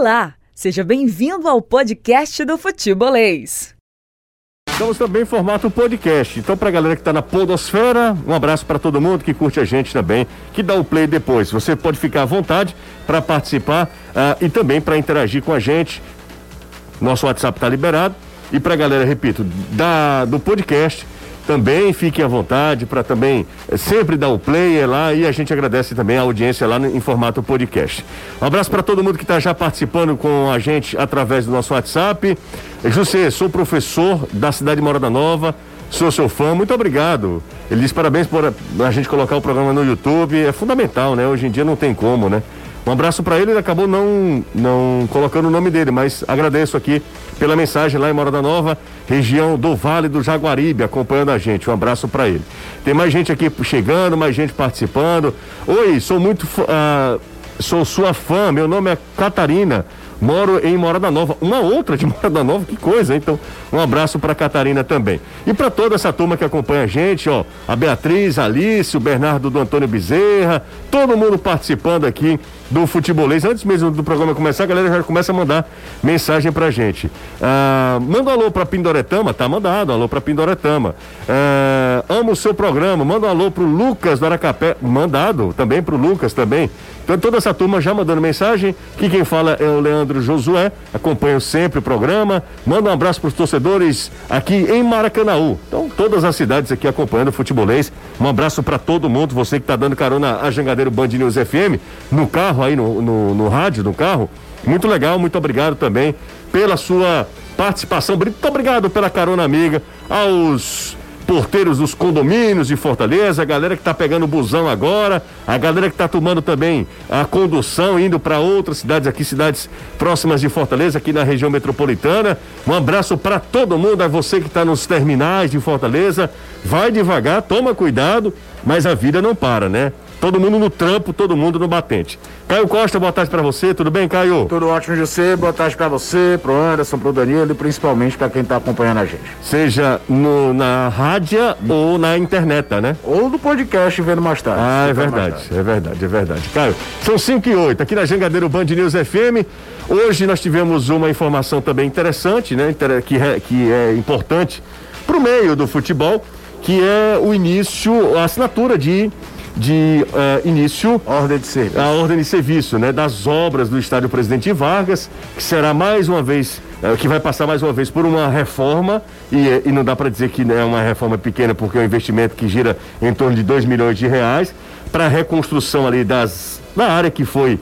Olá, seja bem-vindo ao podcast do Futebolês. Estamos também em formato podcast. Então, para a galera que está na Podosfera, um abraço para todo mundo que curte a gente também, que dá o play depois. Você pode ficar à vontade para participar uh, e também para interagir com a gente. Nosso WhatsApp está liberado. E para a galera, repito, da, do podcast, também fiquem à vontade para também eh, sempre dar o play lá e a gente agradece também a audiência lá no, em formato podcast. Um abraço para todo mundo que está já participando com a gente através do nosso WhatsApp. José, sou professor da cidade de Morada Nova, sou seu fã, muito obrigado. Ele diz parabéns por a, a gente colocar o programa no YouTube, é fundamental, né? Hoje em dia não tem como, né? Um abraço para ele, ele acabou não, não colocando o nome dele, mas agradeço aqui pela mensagem lá em Morada Nova, região do Vale do Jaguaribe, acompanhando a gente. Um abraço para ele. Tem mais gente aqui chegando, mais gente participando. Oi, sou muito. Uh, sou sua fã, meu nome é Catarina. Moro em Morada Nova. Uma outra de Morada Nova, que coisa? Então, um abraço para Catarina também. E para toda essa turma que acompanha a gente, ó, a Beatriz, a Alice, o Bernardo do Antônio Bezerra, todo mundo participando aqui do futebolês. Antes mesmo do programa começar, a galera já começa a mandar mensagem pra gente. Ah, manda um alô pra Pindoretama, tá mandado, um alô pra Pindoretama. Ah, amo o seu programa, manda um alô pro Lucas do Aracapé, mandado também pro Lucas também. Então toda essa turma já mandando mensagem, que quem fala é o Leandro Josué, acompanho sempre o programa, manda um abraço pros torcedores aqui em Maracanaú. Então todas as cidades aqui acompanhando o futebolês, um abraço para todo mundo, você que tá dando carona a Jangadeiro Band News FM, no carro, carro aí no, no, no rádio, no carro. Muito legal, muito obrigado também pela sua participação. Muito obrigado pela carona amiga aos porteiros dos condomínios de Fortaleza, a galera que está pegando o busão agora, a galera que está tomando também a condução, indo para outras cidades aqui, cidades próximas de Fortaleza, aqui na região metropolitana. Um abraço para todo mundo, a você que está nos terminais de Fortaleza. Vai devagar, toma cuidado, mas a vida não para, né? Todo mundo no trampo, todo mundo no batente. Caio Costa, boa tarde para você, tudo bem, Caio? Tudo ótimo, José. Boa tarde para você, pro Anderson, pro Danilo e principalmente para quem tá acompanhando a gente. Seja no, na rádio ou na internet, né? Ou no podcast vendo mais tarde. Ah, é verdade, é verdade, é verdade. Caio, são 5 e 8 aqui na Jangadeiro Band News FM. Hoje nós tivemos uma informação também interessante, né? Que é, que é importante pro meio do futebol, que é o início, a assinatura de de uh, início ordem de serviço. a ordem de serviço, né, das obras do estádio Presidente Vargas, que será mais uma vez uh, que vai passar mais uma vez por uma reforma e, e não dá para dizer que é uma reforma pequena porque é um investimento que gira em torno de 2 milhões de reais para a reconstrução ali das da área que foi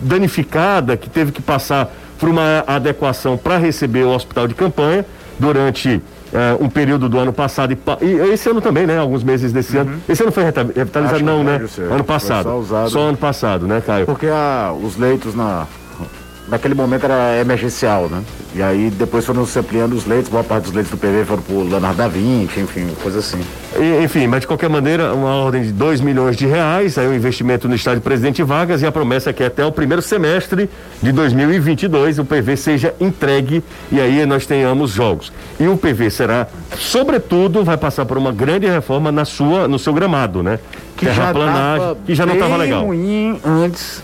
danificada, que teve que passar por uma adequação para receber o hospital de campanha durante uh, um período do ano passado e, e, esse ano também, né? Alguns meses desse uhum. ano. Esse ano foi revitalizado, não, né? Ano passado. Só, só, ano passado, né, Caio? Porque a, os leitos na, naquele momento era emergencial, né? E aí depois foram se ampliando os leitos, boa parte dos leitos do PV foram pro Leonardo da Vinci, enfim, coisa assim. E, enfim, mas de qualquer maneira, uma ordem de 2 milhões de reais, aí o um investimento no estádio Presidente Vargas e a promessa é que até o primeiro semestre de 2022 o PV seja entregue e aí nós tenhamos jogos. E o PV será, sobretudo, vai passar por uma grande reforma na sua, no seu gramado, né? Que já que já não estava legal. ruim antes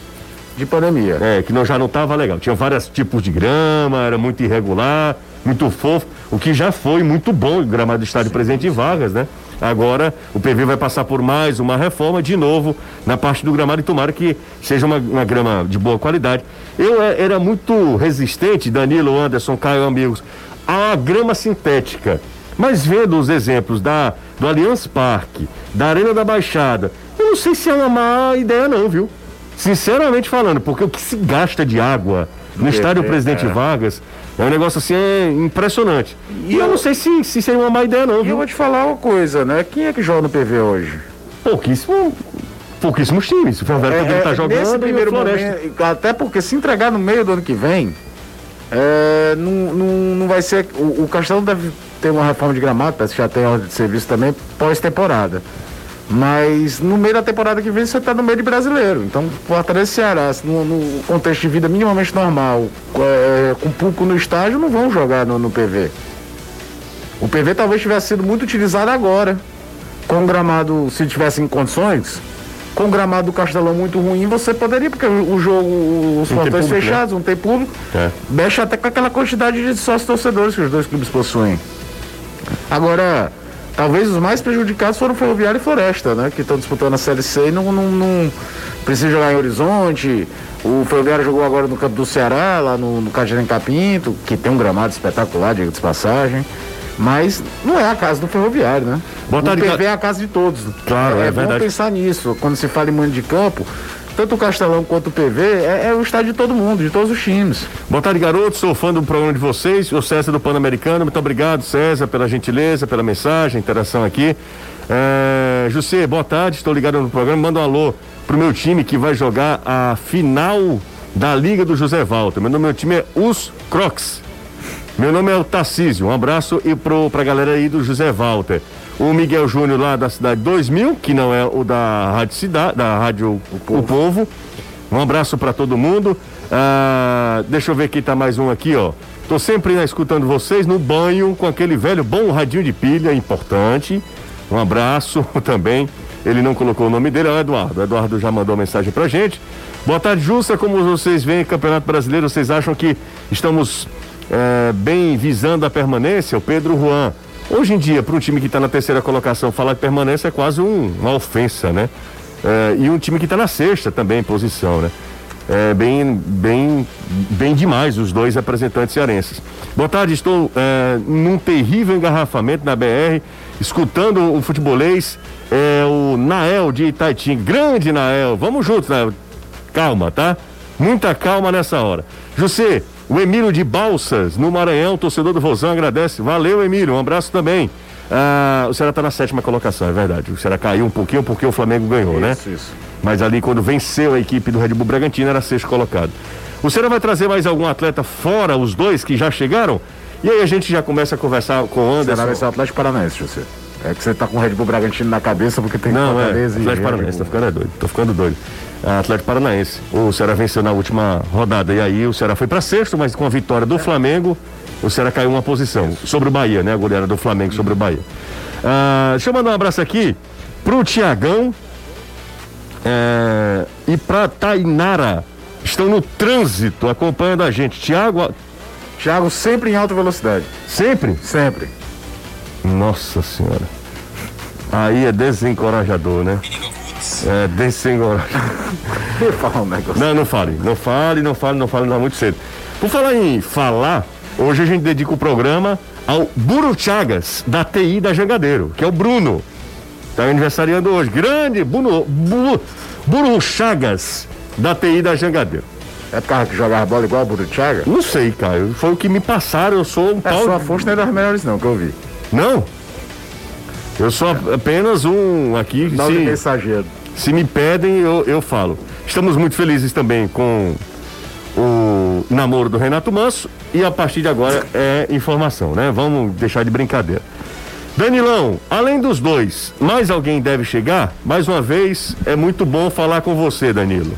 de pandemia. É, que não, já não estava legal. Tinha vários tipos de grama, era muito irregular, muito fofo, o que já foi muito bom o gramado do estádio presente em Vargas, né? Agora o PV vai passar por mais uma reforma de novo na parte do gramado e tomara que seja uma, uma grama de boa qualidade. Eu é, era muito resistente, Danilo, Anderson, Caio, amigos, à grama sintética. Mas vendo os exemplos da, do Allianz Parque, da Arena da Baixada, eu não sei se é uma má ideia não, viu? Sinceramente falando, porque o que se gasta de água no estádio Presidente é. Vargas é um negócio assim é impressionante. E, e eu, eu, não sei se, se seria uma má ideia, não. E eu vou te falar uma coisa, né? Quem é que joga no PV hoje? Pouquíssimo. Pouquíssimos times. O Ferroviário é, tá jogando nesse primeiro momento, até porque se entregar no meio do ano que vem, é, não, não, não vai ser. O, o Castelo deve ter uma reforma de gramado, já tem ordem de serviço também, pós-temporada. Mas no meio da temporada que vem você está no meio de brasileiro. Então, Fortaleza e Ceará, no, no, contexto de vida minimamente normal, é, com público no estádio, não vão jogar no, no, PV. O PV talvez tivesse sido muito utilizado agora. Com o gramado, se tivesse em condições, Com o gramado do Castelão muito ruim, você poderia, porque o jogo, os portões né? fechados, não tem público, É. mexe até com aquela quantidade de sócios torcedores que os dois clubes possuem. Agora, talvez os mais prejudicados foram Ferroviário e Floresta, né? Que estão disputando a Série C e não, não, não precisa jogar em Horizonte. O Ferroviário jogou agora no campo do Ceará, lá no, no Cajarém Capinto, que tem um gramado espetacular, diga de passagem. Mas não é a casa do Ferroviário, né? Boa tarde, o PV Ca- é a casa de todos. Claro, é é bom verdade. pensar nisso. Quando se fala em mando de campo, tanto o Castelão quanto o PV é, é o estádio de todo mundo, de todos os times. Boa tarde, garoto. Sou fã do programa de vocês. O César do Pan-Americano. Muito obrigado, César, pela gentileza, pela mensagem, interação aqui. É, José, boa tarde. Estou ligado no programa. Manda um alô pro meu time que vai jogar a final da Liga do José Walter. Meu nome meu time é Os Crocs. Meu nome é o Tarcísio. Um abraço e pro, pra galera aí do José Walter. O Miguel Júnior lá da cidade 2000, que não é o da Rádio Cidade, da Rádio O Povo. Um abraço para todo mundo. Ah, deixa eu ver quem tá mais um aqui, ó. Tô sempre né, escutando vocês no banho com aquele velho bom radinho de pilha, importante. Um abraço também. Ele não colocou o nome dele, é o Eduardo. O Eduardo já mandou mensagem pra gente. Boa tarde, Justa. Como vocês veem, Campeonato Brasileiro, vocês acham que estamos eh, bem visando a permanência? O Pedro Juan. Hoje em dia, para um time que está na terceira colocação, falar de permanência é quase um- uma ofensa, né? Eh, e um time que está na sexta também posição, né? É bem, bem, bem demais os dois representantes cearenses. Boa tarde, estou eh, num terrível engarrafamento na BR, escutando o futebolês, é o Nael de Itaitim. Grande Nael, vamos juntos, Nael. Calma, tá? Muita calma nessa hora. José, o Emílio de Balsas, no Maranhão, torcedor do Vozão, agradece. Valeu, Emílio, um abraço também. Ah, o Ceará está na sétima colocação, é verdade. O Ceará caiu um pouquinho porque o Flamengo ganhou, né? Isso, isso. Mas ali, quando venceu a equipe do Red Bull Bragantino, era sexto colocado. O Ceará vai trazer mais algum atleta fora os dois que já chegaram? E aí a gente já começa a conversar com o Será vai Anderson. ser o Atlético Paranaense, José. É que você tá com o Red Bull Bragantino na cabeça porque tem Não, é, e Atlético Paranaense, tô Bull. ficando doido, tô ficando doido. Atlético Paranaense. O Ceará venceu na última rodada e aí o Ceará foi para sexto, mas com a vitória do Flamengo, o Ceará caiu uma posição sobre o Bahia, né? A goleada do Flamengo sobre o Bahia. Ah, deixa eu mandar um abraço aqui pro Tiagão é, e pra Tainara. Estão no trânsito acompanhando a gente. Tiago, Thiago sempre em alta velocidade. sempre? Sempre. Nossa senhora. Aí é desencorajador, né? É falo um negócio. Não, não fale, não fale, não fale, não fale, não, muito cedo. Por falar em falar, hoje a gente dedica o programa ao Buro Chagas, da TI da Jangadeiro, que é o Bruno. Está aniversariando hoje. Grande Bruno, Bu- Buro Chagas, da TI da Jangadeiro. É por causa que jogava bola igual o Burutiaga? Não sei, Caio. Foi o que me passaram, eu sou um É, pau. sua fonte não é das melhores não, que eu vi. Não. Eu sou apenas um aqui. Não se- mensageiro. Se me pedem, eu, eu falo. Estamos muito felizes também com o namoro do Renato Manso e a partir de agora é informação, né? Vamos deixar de brincadeira. Danilão, além dos dois, mais alguém deve chegar? Mais uma vez, é muito bom falar com você, Danilo.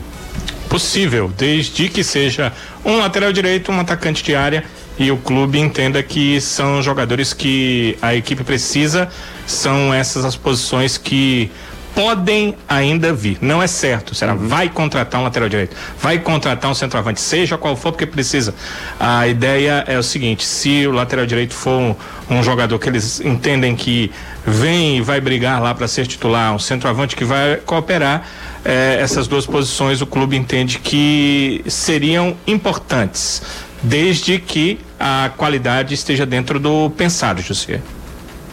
possível, desde que seja um lateral direito, um atacante de área e o clube entenda que são jogadores que a equipe precisa, são essas as posições que podem ainda vir. Não é certo. Será vai contratar um lateral direito, vai contratar um centroavante, seja qual for, porque precisa. A ideia é o seguinte: se o lateral direito for um, um jogador que eles entendem que vem e vai brigar lá para ser titular, um centroavante que vai cooperar, eh, essas duas posições o clube entende que seriam importantes, desde que a qualidade esteja dentro do pensado, José.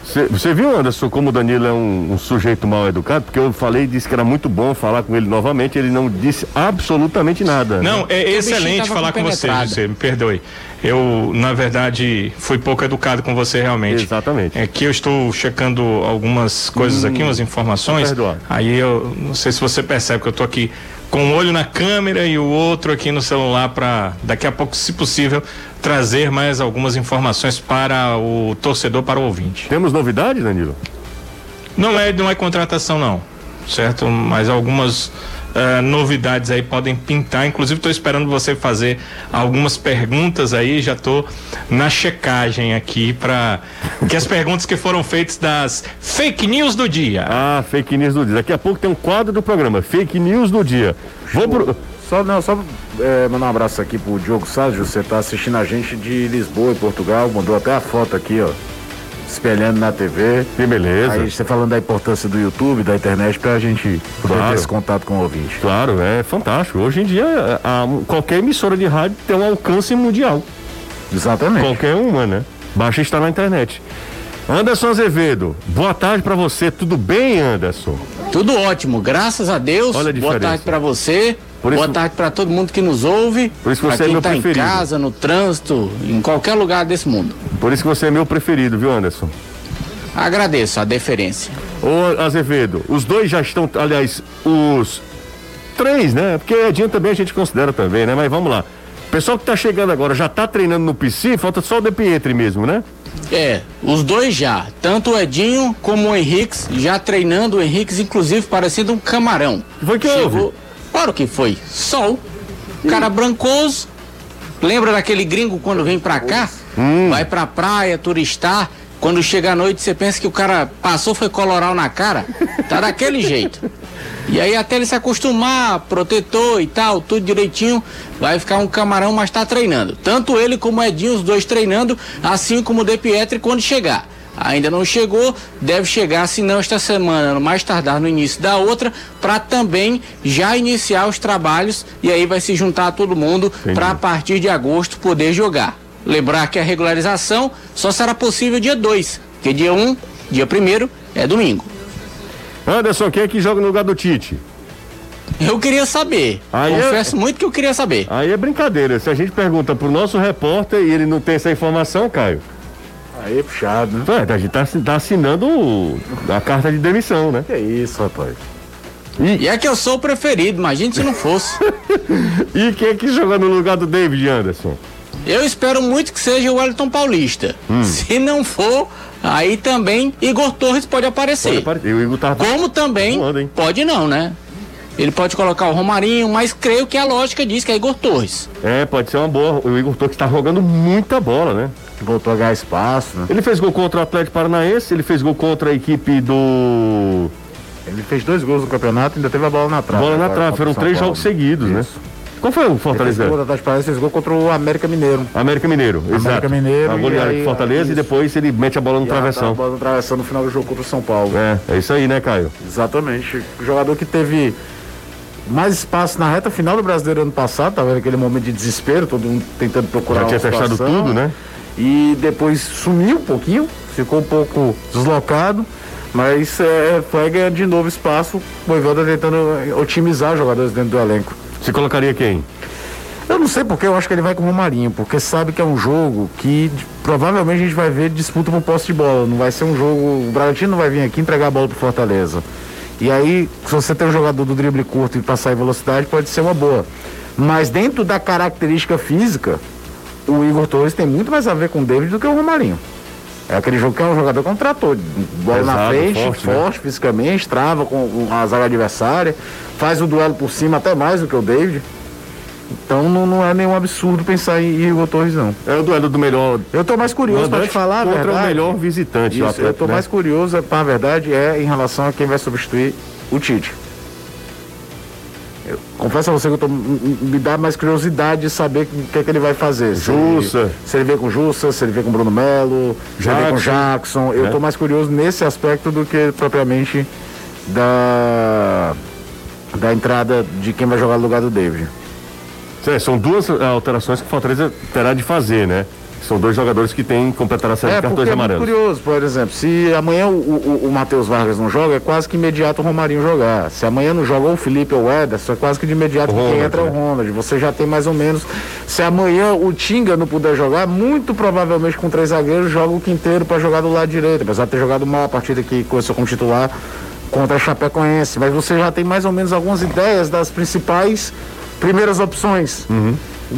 Cê- Você viu, Anderson, como o Danilo é um, um sujeito mal educado? Porque eu falei, disse que era muito bom falar com ele novamente, ele não disse absolutamente nada. né? Não, é excelente falar com você, compenetrado. José, me perdoe. Eu, na verdade, fui pouco educado com você realmente. Exatamente. É que eu estou checando algumas coisas aqui, umas informações. Aí eu não sei se você percebe que eu estou aqui com um olho na câmera e o outro aqui no celular para daqui a pouco, se possível, trazer mais algumas informações para o torcedor, para o ouvinte. Temos novidade, Danilo? Não é, não é contratação não, certo? Mas algumas uh, novidades aí podem pintar. Inclusive, estou esperando você fazer algumas perguntas aí. Já estou na checagem aqui para que as perguntas que foram feitas das fake news do dia. Ah, fake news do dia. Daqui a pouco tem um quadro do programa, fake news do dia. Vou pro... Só, não, só é, mandar um abraço aqui pro Diogo Sérgio, você tá assistindo a gente de Lisboa e Portugal, mandou até a foto aqui, ó espelhando na TV. Que beleza. Aí você falando da importância do YouTube, da internet, pra gente poder Claro. ter esse contato com o ouvinte. Claro, é fantástico. Hoje em dia, a- qualquer emissora de rádio tem um alcance mundial. Exatamente. Qualquer uma, né? Basta estar na internet. Anderson Azevedo, boa tarde pra você. Tudo bem, Anderson? Tudo ótimo, graças a Deus. Olha a Boa diferença. tarde pra você. Por isso- Boa tarde pra todo mundo que nos ouve. Por isso que você é meu tá preferido. em casa, no trânsito, em qualquer lugar desse mundo. Por isso que você é meu preferido, viu, Anderson? Agradeço a deferência. Ô, Azevedo, os dois já estão, aliás, os três, né? Porque Edinho também a gente considera também, né? Mas vamos lá. Pessoal que tá chegando agora já tá treinando no PC, falta só o De Pietri mesmo, né? É, os dois já. Tanto o Edinho como o Henriques já treinando. O Henriques, inclusive, parecendo um camarão. Foi que houve? Claro que foi. Sol. Cara brancoso. Lembra daquele gringo quando vem pra cá? Hum. Vai pra praia, turistar. Quando chega à noite, você pensa que o cara passou, foi coloral na cara. Tá daquele jeito. E aí até ele se acostumar, protetor e tal, tudo direitinho, vai ficar um camarão, mas tá treinando. Tanto ele como o Edinho, os dois treinando, assim como o De Pietri quando chegar. Ainda não chegou, deve chegar, se não esta semana, no mais tardar no início da outra, para também já iniciar os trabalhos e aí vai se juntar todo mundo para a partir de agosto poder jogar. Lembrar que a regularização só será possível dia 2, porque dia 1, um, dia 1 é domingo. Anderson, quem é que joga no lugar do Tite? Eu queria saber. Aí é- Confesso muito que eu queria saber. Aí é brincadeira. Se a gente pergunta pro nosso repórter e ele não tem essa informação, Caio. Aí é puxado, né? É, a gente tá, tá assinando o- a carta de demissão, né? Que isso, rapaz. E é que eu sou o preferido, imagine se não fosse. E quem é que joga no lugar do David Anderson? Eu espero muito que seja o Wellington Paulista. Hum. Se não for, aí também Igor Torres pode aparecer. Olha, pare- O Igor tá. Como também Voando, pode não, né? Ele pode colocar o Romarinho, mas creio que a lógica diz que é Igor Torres. É, pode ser uma boa. O Igor Torres tá jogando muita bola, né? Voltou a ganhar espaço, né? Ele fez gol contra o Atlético Paranaense, ele fez gol contra a equipe do. Ele fez dois gols no campeonato e ainda teve a bola na trave. Bola na trave. Foram o três Paulo. jogos seguidos, né? Isso. Qual foi o Ele fez Fortaleza? gol da Atlético Paranaense, fez gol contra o América Mineiro. América Mineiro, exato. Mineiro, A goleada e de Fortaleza e isso. depois ele mete a bola no E a- A travessão. bola no travessão no final do jogo contra o São Paulo. É, é isso aí, né, Caio? Exatamente. O jogador que teve mais espaço na reta final do Brasileiro ano passado, tava naquele momento de desespero, todo mundo tentando procurar Já tinha fechado tudo, né? E depois sumiu um pouquinho, ficou um pouco deslocado, mas é, foi ganhando de novo espaço, o Voivoda tentando otimizar jogadores dentro do elenco. Você colocaria quem? Eu não sei porque eu acho que ele vai com o Romarinho, porque sabe que é um jogo que provavelmente a gente vai ver disputa por posse de bola. Não vai ser um jogo. O Bragantino não vai vir aqui entregar a bola pro Fortaleza. E aí, se você tem um jogador do drible curto e passar em velocidade, pode ser uma boa. Mas dentro da característica física, o Igor Torres tem muito mais a ver com o David do que o Romarinho. É aquele jogo que é um jogador com trator. Bola na frente, forte, forte, né? fisicamente, trava com a zaga adversária, faz o duelo por cima até mais do que o David. Então não, não é nenhum absurdo pensar em Igor Torres, não. É o duelo do melhor Eu tô mais curioso pra te falar, a contra verdade. o melhor visitante. Isso, eu Atlético, tô né? mais curioso, pra verdade, é em relação a quem vai substituir o Tite. Eu confesso a você que eu tô, me dá mais curiosidade de saber o que, é que ele vai fazer. Se Jussa. Se ele vem com Jussa, se ele vem com Bruno Melo, se ele vem com Jackson. Eu É. tô mais curioso nesse aspecto do que propriamente da, da entrada de quem vai jogar no lugar do David. É, são duas ah, alterações que o Fortaleza terá de fazer, né? São dois jogadores que têm completaram a série É, de cartões é amarelos. curioso, por exemplo, se amanhã o, o, o Matheus Vargas não joga, é quase que imediato o Romarinho jogar. Se amanhã não joga o Felipe ou o Ederson, é quase que de imediato O quem Ronald, entra é o né? Ronald. Você já tem mais ou menos. Se amanhã o Tinga não puder jogar, muito provavelmente com três zagueiros, joga o Quinteiro para jogar do lado direito, apesar de ter jogado mal a partida que começou como titular contra a Chapecoense. Mas você já tem mais ou menos algumas ideias das principais primeiras opções.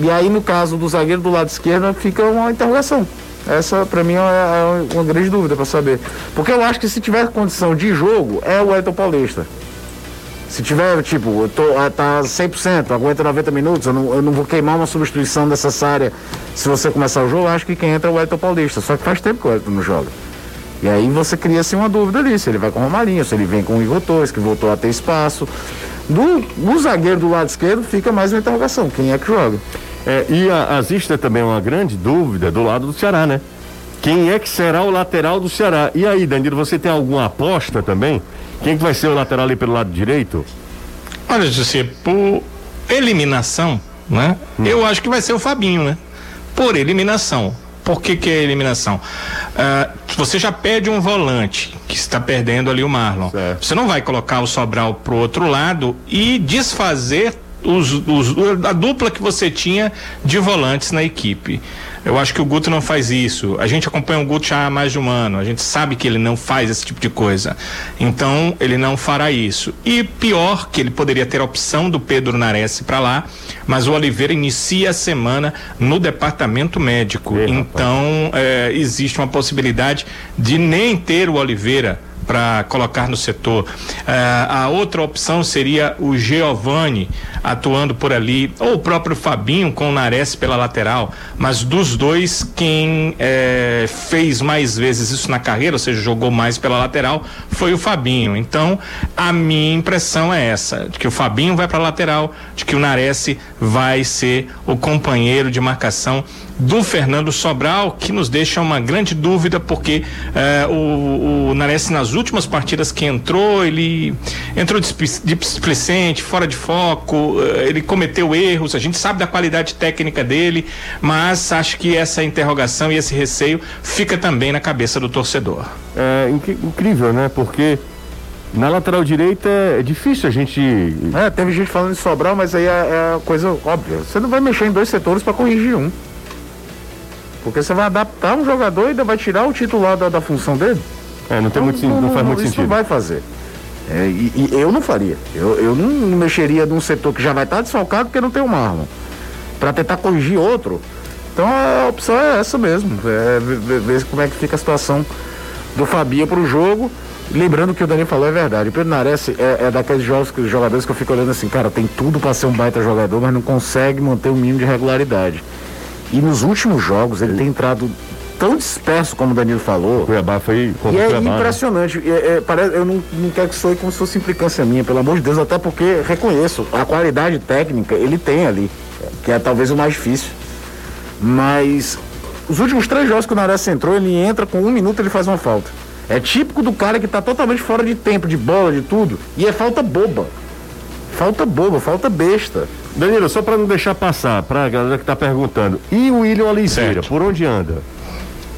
E aí, no caso do zagueiro do lado esquerdo, fica uma interrogação. Essa, pra mim, é uma grande dúvida pra saber. Porque eu acho que se tiver condição de jogo, é o Elton Paulista. Se tiver, tipo, tô, ah, tá 100%, aguenta 90 minutos, eu não, eu não vou queimar uma substituição necessária se você começar o jogo, acho que quem entra é o Elton Paulista. Só que faz tempo que o Elton não joga. E aí você cria-se uma dúvida ali, se ele vai com o Romarinho, se ele vem com o Igor Torres, que voltou a ter espaço. Do, do zagueiro do lado esquerdo fica mais uma interrogação, quem é que joga? É, e a, existe também uma grande dúvida do lado do Ceará, né? Quem é que será o lateral do Ceará? E aí, Danilo, você tem alguma aposta também? Quem que vai ser o lateral ali pelo lado direito? Olha, José, por eliminação, né? Hum. Eu acho que vai ser o Fabinho, né? Por eliminação. Por que, que é eliminação? Uh, você já perde um volante que está perdendo ali o Marlon. Certo. Você não vai colocar o Sobral pro outro lado e desfazer os, os, a dupla que você tinha de volantes na equipe. Eu acho que o Guto não faz isso. A gente acompanha o Guto já há mais de um ano. A gente sabe que ele não faz esse tipo de coisa. Então, ele não fará isso. E pior, que ele poderia ter a opção do Pedro Nares para lá, mas o Oliveira inicia a semana no departamento médico. então, é, existe uma possibilidade de nem ter o Oliveira para colocar no setor. Uh, a outra opção seria o Giovani atuando por ali, ou o próprio Fabinho com o Nares pela lateral, mas dos dois, quem eh, fez mais vezes isso na carreira, ou seja, jogou mais pela lateral, foi o Fabinho. Então, a minha impressão é essa, de que o Fabinho vai para a lateral, de que o Nares vai ser o companheiro de marcação do Fernando Sobral, que nos deixa uma grande dúvida, porque eh, o, o Nares, nas últimas partidas que entrou, ele entrou displicente, fora de foco, ele cometeu erros, a gente sabe da qualidade técnica dele, mas acho que essa interrogação e esse receio fica também na cabeça do torcedor. É incrível, né? Porque na lateral direita é difícil a gente. É, teve gente falando de Sobral, mas aí é, é coisa óbvia. Você não vai mexer em dois setores para corrigir um. Porque você vai adaptar um jogador e ainda vai tirar o titular da, da função dele. É, não, tem então, muito, não, não, faz muito isso sentido. Isso não vai fazer. É, e, e, eu não faria. Eu, eu não mexeria num setor que já vai estar desfalcado porque não tem o Marlon. Para tentar corrigir outro. Então a opção é essa mesmo. É ver, como é que fica a situação do Fabinho para o jogo. Lembrando que o Dani falou é verdade. O Pedro Nares é, é daqueles jogos, jogadores que eu fico olhando assim, cara, tem tudo para ser um baita jogador, mas não consegue manter o mínimo de regularidade. E nos últimos jogos ele tem entrado tão disperso como o Danilo falou. O Cuiabá foi E é Cuiabá, né? impressionante. Né? É, é, parece, eu não, não quero que soe como se fosse implicância minha, pelo amor de Deus, até porque reconheço a qualidade técnica ele tem ali, que é talvez o mais difícil. Mas os últimos três jogos que o Nares entrou, ele entra com um minuto ele faz uma falta. É típico do cara que está totalmente fora de tempo, de bola, de tudo. E é falta boba. Falta boba, falta besta. Danilo, só para não deixar passar, para a galera que está perguntando, e o William Oliveira, certo. por onde anda?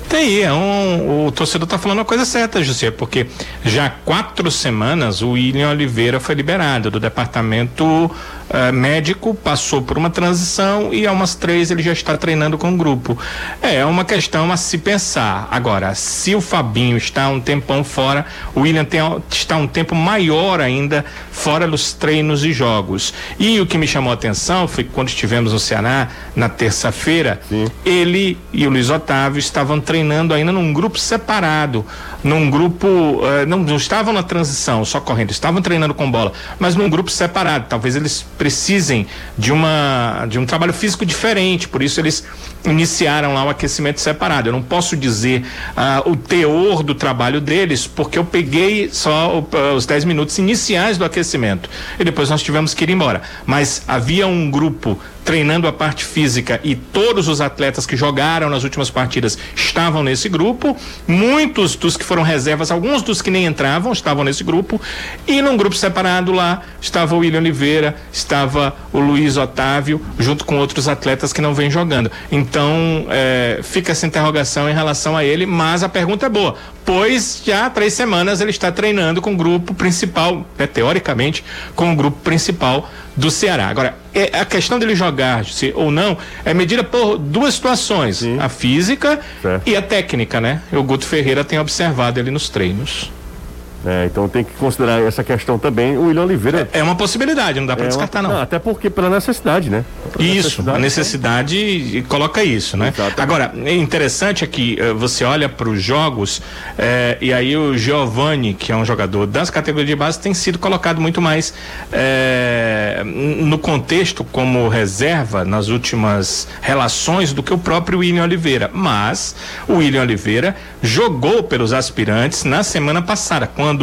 Tem, é um, o torcedor está falando a coisa certa, José, porque já há quatro semanas o William Oliveira foi liberado do departamento uh, médico, passou por uma transição e há umas três ele já está treinando com o grupo. É, é uma questão a se pensar. Agora, se o Fabinho está um tempão fora, o William tem, está um tempo maior ainda fora dos treinos e jogos. E o que me chamou a atenção foi que quando estivemos no Ceará, na terça-feira, ele e o Luiz Otávio estavam treinando ainda num grupo separado num grupo, uh, não, não estavam na transição só correndo, estavam treinando com bola, mas num grupo separado. Talvez eles precisem de uma de um trabalho físico diferente, por isso eles iniciaram lá o aquecimento separado. Eu não posso dizer uh, o teor do trabalho deles, porque eu peguei só uh, os 10 minutos iniciais do aquecimento e depois nós tivemos que ir embora. Mas havia um grupo treinando a parte física e todos os atletas que jogaram nas últimas partidas estavam nesse grupo. Muitos dos que foram reservas, alguns dos que nem entravam estavam nesse grupo. E num grupo separado lá estava o William Oliveira, estava o Luiz Otávio, junto com outros atletas que não vêm jogando. Então é, fica essa interrogação em relação a ele, mas a pergunta é boa pois já há três semanas ele está treinando com o grupo principal, né, teoricamente, com o grupo principal do Ceará. Agora, é, a questão dele jogar se, ou não é medida por duas situações: Sim. a física certo. e a técnica, né? O Guto Ferreira tem observado ele nos treinos. É, então tem que considerar essa questão também. O William Oliveira. É, é uma possibilidade, não dá para é descartar, uma, não. não. Até porque pela necessidade, né? Pela Isso, a necessidade coloca isso, né? Exatamente. Agora, é interessante é que uh, você olha para os jogos eh, e aí o Giovani, que é um jogador das categorias de base, tem sido colocado muito mais eh, no contexto como reserva nas últimas relações do que o próprio William Oliveira. Mas o William Oliveira jogou pelos aspirantes na semana passada, quando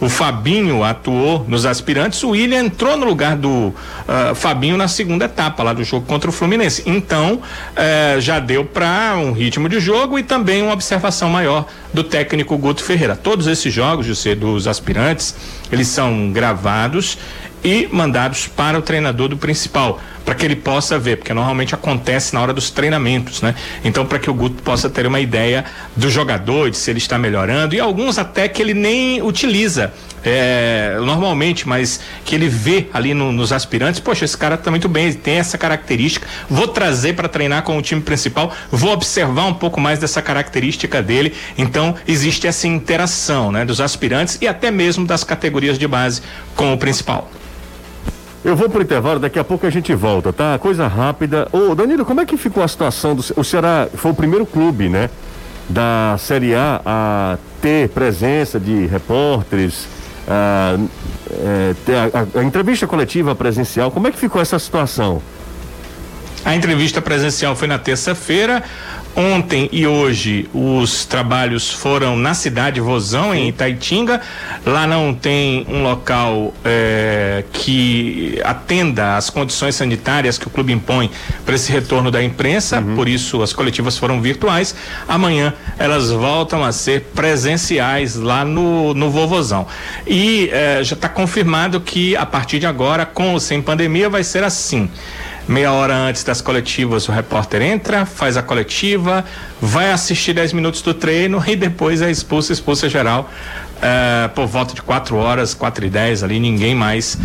o Fabinho atuou nos aspirantes, o William entrou no lugar do uh, Fabinho na segunda etapa lá do jogo contra o Fluminense. Então, uh, já deu para um ritmo de jogo e também uma observação maior do técnico Guto Ferreira. Todos esses jogos, José, dos aspirantes, eles são gravados e mandados para o treinador do principal, para que ele possa ver, porque normalmente acontece na hora dos treinamentos, né? Então, para que o Guto possa ter uma ideia do jogador, de se ele está melhorando, e alguns até que ele nem utiliza é, normalmente, mas que ele vê ali no, nos aspirantes, poxa, esse cara tá muito bem, ele tem essa característica, vou trazer para treinar com o time principal, vou observar um pouco mais dessa característica dele. Então, existe essa interação, né, dos aspirantes e até mesmo das categorias de base com o principal. Eu vou pro intervalo, daqui a pouco a gente volta, tá? Coisa rápida. Ô, Danilo, como é que ficou a situação do. O Ceará foi o primeiro clube, né? Da Série A a ter presença de repórteres, a, é, a, a, a entrevista coletiva presencial. Como é que ficou essa situação? A entrevista presencial foi na terça-feira. Ontem e hoje os trabalhos foram na cidade Vozão, em Itaitinga. Lá não tem um local é, que atenda às condições sanitárias que o clube impõe para esse retorno da imprensa, uhum. por isso as coletivas foram virtuais. Amanhã elas voltam a ser presenciais lá no, no Vovozão. E é, já está confirmado que a partir de agora, com ou sem pandemia, vai ser assim. Meia hora antes das coletivas, o repórter entra, faz a coletiva, vai assistir 10 minutos do treino e depois é expulso, expulsa geral. Uh, por volta de 4 horas, 4 e 10 ali, ninguém mais, uh,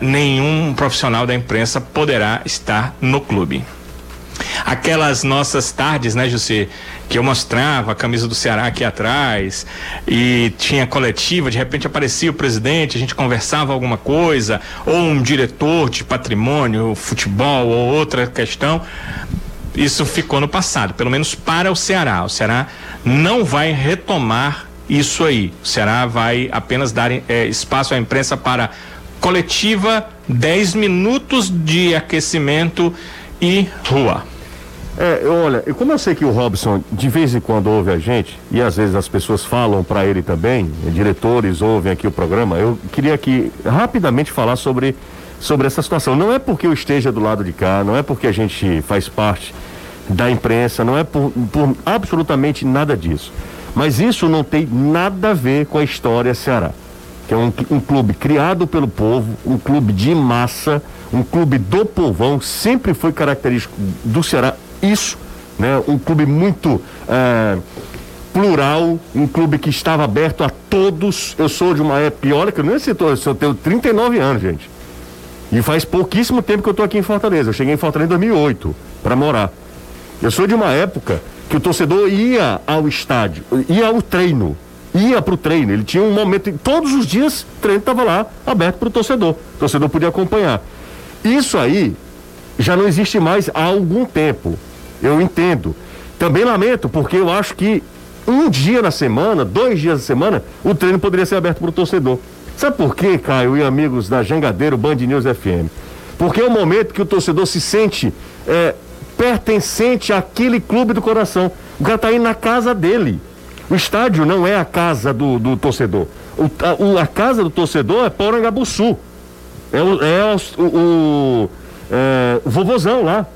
nenhum profissional da imprensa poderá estar no clube. Aquelas nossas tardes, né, José, que eu mostrava a camisa do Ceará aqui atrás e tinha coletiva, de repente aparecia o presidente, a gente conversava alguma coisa, ou um diretor de patrimônio, futebol ou outra questão. Isso ficou no passado, pelo menos para o Ceará. O Ceará não vai retomar isso aí. O Ceará vai apenas dar é, espaço à imprensa para coletiva, 10 minutos de aquecimento e rua. É, olha, como eu sei que o Robson de vez em quando ouve a gente, e às vezes as pessoas falam para ele também, diretores ouvem aqui o programa, eu queria aqui rapidamente falar sobre, sobre essa situação. Não é porque eu esteja do lado de cá, não é porque a gente faz parte da imprensa, não é por, por absolutamente nada disso. Mas isso não tem nada a ver com a história Ceará, que é um, um clube criado pelo povo, um clube de massa, um clube do povão, sempre foi característico do Ceará isso, né? Um clube muito é, plural, um clube que estava aberto a todos. Eu sou de uma época, olha que eu nem sei, eu tenho 39 anos, gente. E faz pouquíssimo tempo que eu estou aqui em Fortaleza. Eu cheguei em Fortaleza em 2008 para morar. Eu sou de uma época que o torcedor ia ao estádio, ia ao treino, ia para o treino. Ele tinha um momento, todos os dias o treino estava lá aberto para o torcedor. O torcedor podia acompanhar. Isso aí já não existe mais há algum tempo. Eu entendo. Também lamento, porque eu acho que um dia na semana, dois dias na semana, o treino poderia ser aberto para o torcedor. Sabe por quê, Caio e amigos da Jangadeiro Band News FM? Porque é o momento que o torcedor se sente é, pertencente àquele clube do coração. O cara está aí na casa dele. O estádio não é a casa do, do torcedor. O, a, a, casa do torcedor é Porangabuçu. É, o, é o, o, é, o vovozão lá.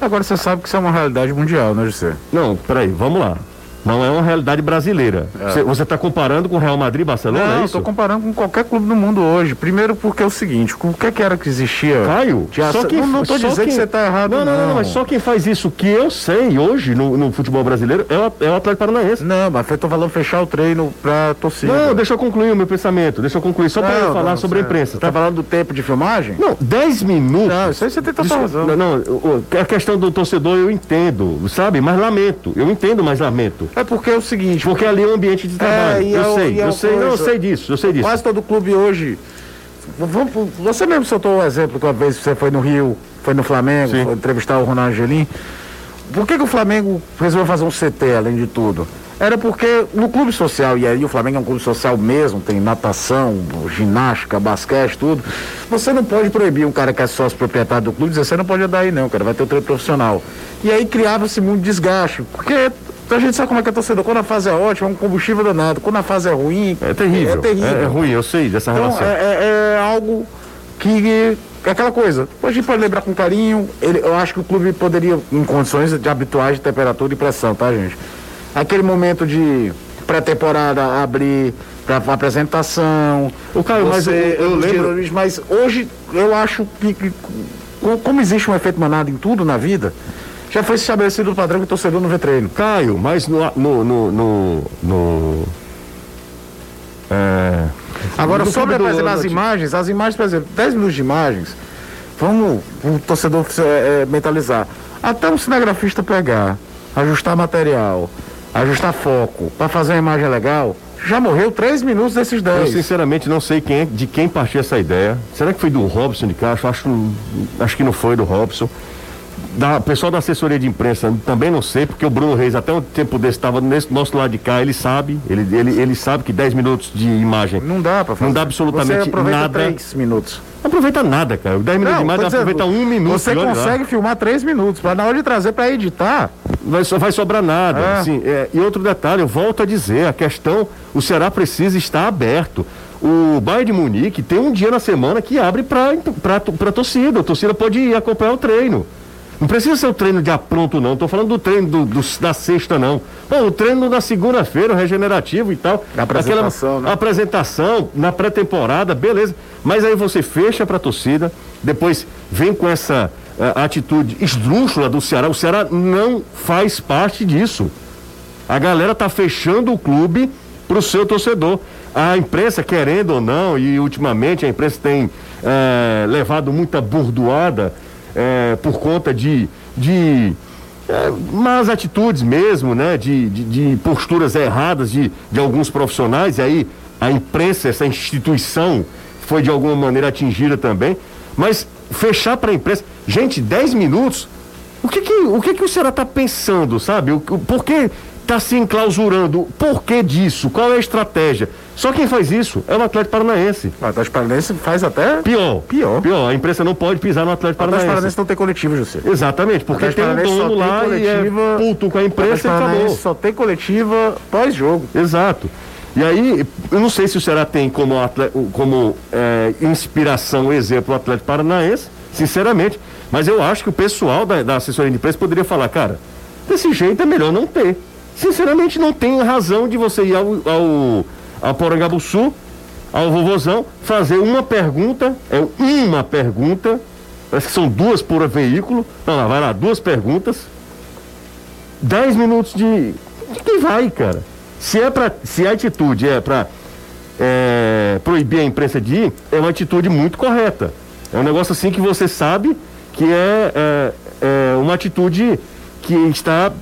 Agora você sabe que isso é uma realidade mundial, né, José? Não, peraí, vamos lá. Não é uma realidade brasileira. É. Você está comparando com Real Madrid Barcelona? Não, é estou comparando com qualquer clube do mundo hoje. Primeiro porque é o seguinte, o que, que era que existia? Caio, só quem, não estou dizendo quem... que você está errado. Não, não, não, não, mas só quem faz isso que eu sei hoje no, no futebol brasileiro é o, é o Atlético Paranaense. Não, mas estou falando fechar o treino para torcida. Não, deixa eu concluir o meu pensamento. Deixa eu concluir só para falar sobre a imprensa. Você está falando do tempo de filmagem? Não, 10 minutos. Não, isso aí você tem toda razão. Não, não, a questão do torcedor eu entendo, sabe? Mas lamento. Eu entendo, mas lamento. É porque é o seguinte. Porque ali é um ambiente de trabalho. e eu é sei, é eu uma sei, eu sei disso, eu sei disso. Quase todo clube hoje. Você mesmo soltou o exemplo que uma vez você foi no Rio, foi no Flamengo, Sim. foi entrevistar o Ronaldo Angelim. Por que, que o Flamengo resolveu fazer um CT além de tudo? Era porque no clube social, e aí o Flamengo é um clube social mesmo, tem natação, ginástica, basquete, tudo. Você não pode proibir um cara que é sócio proprietário do clube dizer, você não pode andar aí não, cara, vai ter o treino profissional. E aí criava-se muito desgaste, porque a gente sabe como é que é torcedor. Quando a fase é ótima, é um combustível danado. Quando a fase é ruim, É terrível. É terrível. É, é ruim, eu sei dessa então, relação. é, é- é algo que. É aquela coisa. A gente pode lembrar com carinho. Ele, eu acho que o clube poderia, em condições de habituais de temperatura e pressão, tá, gente? Aquele momento de pré-temporada abrir para apresentação. Ô, Caio, mas eu- eu lembro- Mas hoje eu acho que, que co- como existe um efeito manada em tudo na vida, já foi estabelecido o padrão que o torcedor não vê treino. Caio, mas no. no, no, no, no- é, Agora, no sobre, exemplo, as imagens, as imagens, por exemplo, 10 minutos de imagens, vamos o torcedor é, é, mentalizar. Até um cinegrafista pegar, ajustar material, ajustar foco, para fazer uma imagem legal, já morreu 3 minutos desses Eu 10. sinceramente não sei quem é- de quem partiu essa ideia. Será que foi do Robson de Castro? Acho, acho que não foi do Robson. Da pessoal da assessoria de imprensa também não sei, porque o Bruno Reis até um tempo desse estava nesse nosso lado de cá, ele sabe, ele, ele, ele sabe que 10 minutos de imagem Não dá para fazer. Não dá absolutamente Você aproveita nada. 3 minutos. não aproveita nada, cara. 10 minutos de imagem dizendo, aproveita um minuto. Você consegue filmar 3 minutos, mas na hora de trazer para editar, vai, vai sobrar nada. É. assim, é, e outro detalhe, eu volto a dizer, a questão, o Ceará precisa estar aberto. O Bayern de Munique tem um dia na semana que abre para a torcida. A torcida pode ir acompanhar o treino. Não precisa ser o treino de apronto, não. Estou falando do treino do, do- da sexta, não. Pô, o treino da segunda-feira, o regenerativo e tal. Apresentação, Aquela né? apresentação na pré-temporada, beleza. Mas aí você fecha para a torcida, depois vem com essa eh, atitude esdrúxula do Ceará. O Ceará não faz parte disso. A galera tá fechando o clube pro seu torcedor. A imprensa, querendo ou não, e ultimamente a imprensa tem eh, levado muita burdoada eh, por conta de, de eh, más atitudes mesmo, né? De, de, de posturas erradas de, de alguns profissionais, e aí a imprensa, essa instituição, foi de alguma maneira atingida também. Mas fechar para a imprensa. Gente, 10 minutos o que que o, que que o Ceará está pensando, sabe? O, o- por que está se enclausurando? Por que disso? Qual é a estratégia? Só quem faz isso é o Atlético Paranaense. o Atlético Paranaense faz até. Pior. Pior. Pior. A imprensa não pode pisar no Atlético O Atlético Paranaense. Paranaense não tem coletivo, José. Exatamente, porque tem um Paranaense dono lá e é coletiva- puto com a imprensa e acabou. Paranaense só tem coletiva pós-jogo. Exato. E aí, eu não sei se o Ceará tem como, como é, inspiração exemplo o Atlético Paranaense, sinceramente, mas eu acho que o pessoal da, da assessoria de imprensa poderia falar, cara, desse jeito é melhor não ter. Sinceramente, não tem razão de você ir ao, ao, ao Porangabuçu, ao Vovozão, fazer uma pergunta, é uma pergunta, parece que são duas por veículo, não, lá, vai lá, duas perguntas, 10 minutos de. De quem vai, cara? Se, é pra, se a atitude é para proibir a imprensa de ir, é uma atitude muito correta. É um negócio assim que você sabe que é, é, é uma atitude que está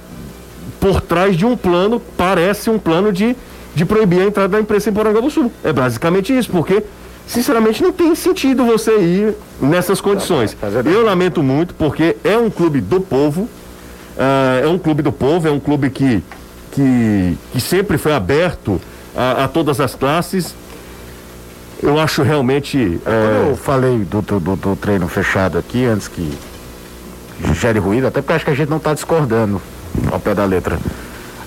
por trás de um plano, parece um plano de, de proibir a entrada da imprensa em Porangabuçu. É basicamente isso, porque, sinceramente, não tem sentido você ir nessas condições. Eu lamento muito, porque é um clube do povo, ah, é um clube do povo, é um clube que, que, que sempre foi aberto a, a todas as classes. Eu acho realmente. É, eu falei do, do, do- do treino fechado aqui, antes que gere ruído, até porque acho que a gente não está discordando ao pé da letra.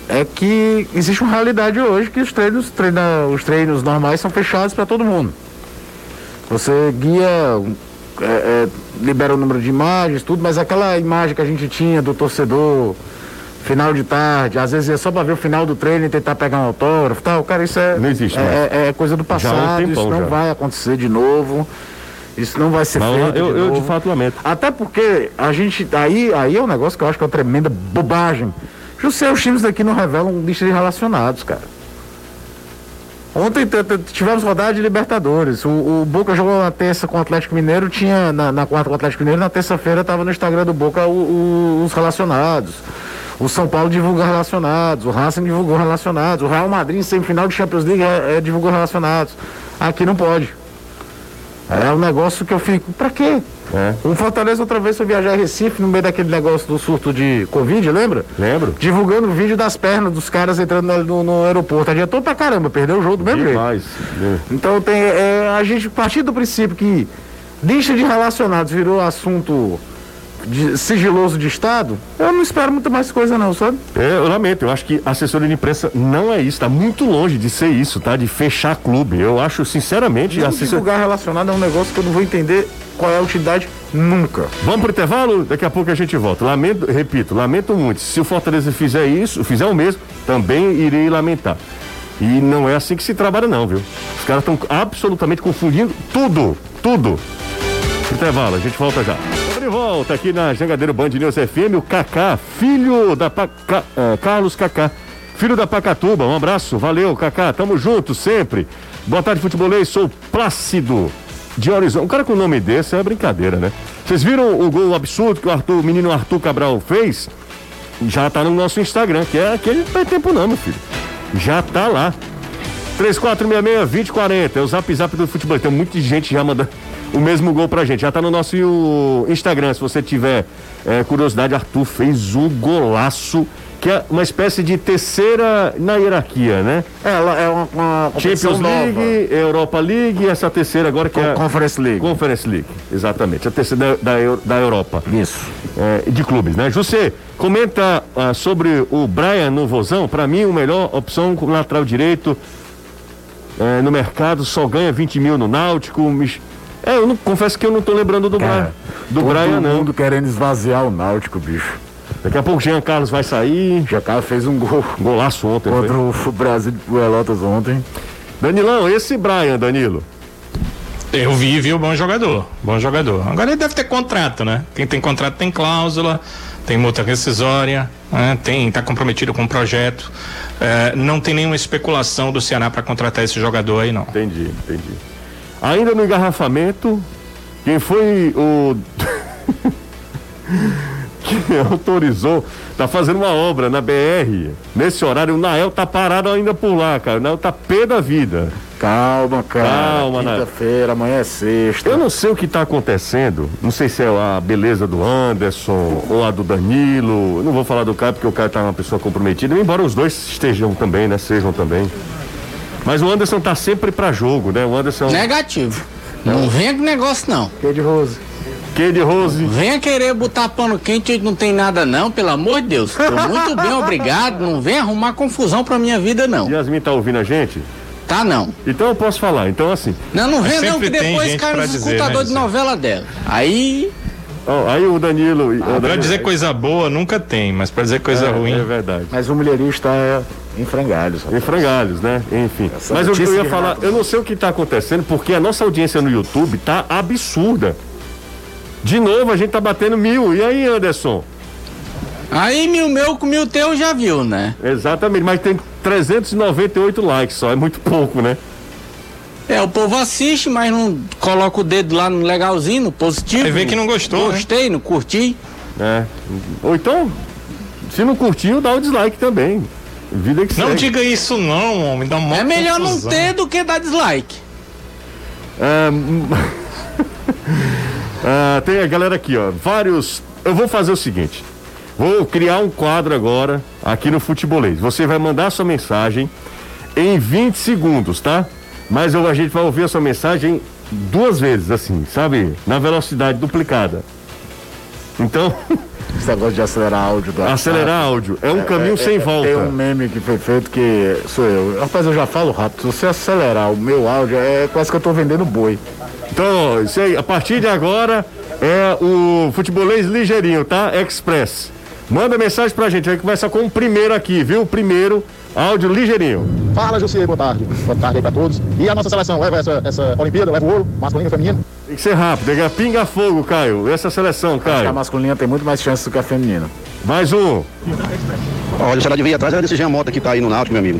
É que existe uma realidade hoje que os treinos, treina, os treinos normais são fechados para todo mundo. Você guia, é, é, libera o número de imagens, tudo, mas aquela imagem que a gente tinha do torcedor, final de tarde, às vezes é só para ver o final do treino e tentar pegar um autógrafo, tal, cara, isso é, Não existe é, é- é coisa do um passado, tempão isso não já. vai acontecer de novo. Isso não vai ser Não, feito eu, de eu de fato lamento. Até porque a gente. Aí, aí é um negócio que eu acho que é uma tremenda bobagem. José, os times daqui não revelam lista de relacionados, cara. Ontem tivemos rodada de Libertadores. O, o Boca jogou na terça com o Atlético Mineiro, tinha na, na quarta com o Atlético Mineiro, na terça-feira estava no Instagram do Boca o- o- os relacionados. O São Paulo divulga relacionados, o Racing divulgou relacionados, o Real Madrid em semifinal de Champions League é, é, divulgou relacionados. Aqui não pode. É um negócio que eu fico, pra quê? É. O Fortaleza outra vez foi viajar a Recife no meio daquele negócio do surto de Covid, lembra? Lembro. Divulgando o vídeo das pernas dos caras entrando no, no, no aeroporto. Adiantou pra caramba, perdeu o jogo do mesmo jeito. Demais. É. Então tem, é, a gente partir do princípio que lista de relacionados virou assunto de- sigiloso de Estado, eu não espero muito mais coisa não, sabe? É, eu lamento, eu acho que assessoria de imprensa não é isso, tá muito longe de ser isso, tá? De fechar clube. Eu acho, sinceramente, Não assessor... divulgar relacionado é um negócio que eu não vou entender qual é a utilidade nunca. Vamos pro intervalo? Daqui a pouco a gente volta. Lamento, repito, lamento muito. Se o Fortaleza fizer isso, fizer o mesmo, também irei lamentar. E não é assim que se trabalha, não, viu? Os caras estão absolutamente confundindo tudo, tudo. Intervalo, a gente volta já. Volta aqui na Jangadeiro Band News FM, o Kaká, filho da Pa- Ca- eh, Carlos Kaká, filho da Pacatuba. Um abraço, valeu, Kaká, tamo junto sempre. Boa tarde, futebolês, sou Plácido de Horizonte. Um cara com o nome desse é brincadeira, né? Vocês viram o gol absurdo que o, Arthur, o menino Arthur Cabral fez? Já tá no nosso Instagram, que é aquele não tem tempo não, meu filho. Já tá lá. 3466-2040, é o zap zap do futebol. Tem muita gente já mandando o mesmo gol pra gente. Já tá no nosso o, Instagram, se você tiver é, curiosidade, Arthur fez um golaço, que é uma espécie de terceira na hierarquia, né? É, ela é uma, uma Champions nova. League, Europa League e essa terceira agora que é a Conference League. Conference League, exatamente, a terceira da, da, da Europa. Isso. É, de clubes, né? José, comenta ah, sobre o Brian no Vozão. Pra mim, o melhor opção com lateral direito é, no mercado, só ganha 20 mil no Náutico. É, eu não, confesso que eu não tô lembrando do, Brian, Cara, do todo Brian, não. mundo querendo esvaziar o Náutico, bicho. Daqui a pouco o Jean Carlos vai sair. Jacá fez um gol Golaço ontem. foi. contra o Brasil de Pelotas ontem. Danilão, esse Brian, Danilo. Eu vi, viu? Bom jogador. Bom jogador. Agora ele deve ter contrato, né? Quem tem contrato tem cláusula, tem multa rescisória, né? tem, tá comprometido com o projeto. É, não tem nenhuma especulação do Ceará para contratar esse jogador aí, não. Entendi, entendi. Ainda no engarrafamento, quem foi o. que autorizou, tá fazendo uma obra na BR. Nesse horário, o Nael tá parado ainda por lá, cara. O Nael tá pé da vida. Calma, cara. Calma? Quinta-feira, amanhã é sexta. Eu não sei o que tá acontecendo. Não sei se é a beleza do Anderson ou a do Danilo. Eu não vou falar do Caio porque o Caio tá uma pessoa comprometida, embora os dois estejam também, né? Sejam também. Mas o Anderson tá sempre pra jogo, né? O Anderson. Negativo. Não venha com negócio, não. Que de Rose. Que de Rose. Venha querer botar pano quente não tem nada, não, pelo amor de Deus. Tô muito bem, obrigado. Não vem arrumar confusão pra minha vida, não. Yasmin tá ouvindo a gente? Tá, não. Então eu posso falar. Então, assim, Não, não Mas vem, não, que depois cai nos dizer, escutadores né, de novela dela. Aí. Ó, aí o Danilo. o Pra Danilo- dizer coisa boa nunca tem, mas pra dizer coisa é, ruim. É verdade. Mas o mulherista é em frangalhos. rapaz. Em frangalhos, né? Enfim. Essa Mas eu, eu notícia ia que falar, eu não sei o que tá acontecendo, porque a nossa audiência no YouTube tá absurda. De novo, a gente tá batendo mil. E aí, Anderson? Aí mil meu com mil teu já viu, né? Exatamente, mas tem 398 likes só, é muito pouco, né? É, o povo assiste, mas não coloca o dedo lá no legalzinho, no positivo. Aí vê que não gostou, né? Gostei, não curti. É. Ou então, se não curtiu, dá o dislike também. Vida que Não segue. diga isso não, homem. Dá mó É melhor não confusão. ter do que dar dislike. Ah, hum, ah, tem a galera aqui, ó. Vários. Eu vou fazer o seguinte. Vou criar um quadro agora aqui no Futebolês. Você vai mandar sua mensagem em 20 segundos, tá? Mas eu- a gente vai ouvir a sua mensagem duas vezes, assim, sabe? Na velocidade duplicada. Então, Esse negócio de acelerar áudio do acelerar áudio é um caminho sem volta. Tem um meme que foi feito que sou eu. Rapaz, eu já falo rápido. Se você acelerar o meu áudio, é quase que eu tô vendendo boi. Então, isso aí, a partir de agora é o futebolês ligeirinho, tá? Express. Manda mensagem pra gente, vai começar com o primeiro aqui, viu? Primeiro, áudio ligeirinho. Fala, José, boa tarde. Boa tarde aí pra todos. E a nossa seleção leva essa, essa Olimpíada, leva o ouro, masculino e feminino. Tem que ser rápido, tem que pinga fogo, Caio. Essa seleção, A Caio. masculina tem muito mais chances do que a feminina. Mais um. Olha, o Ceará devia ir atrás era desse Jean Mota que tá aí no Náutico, meu amigo.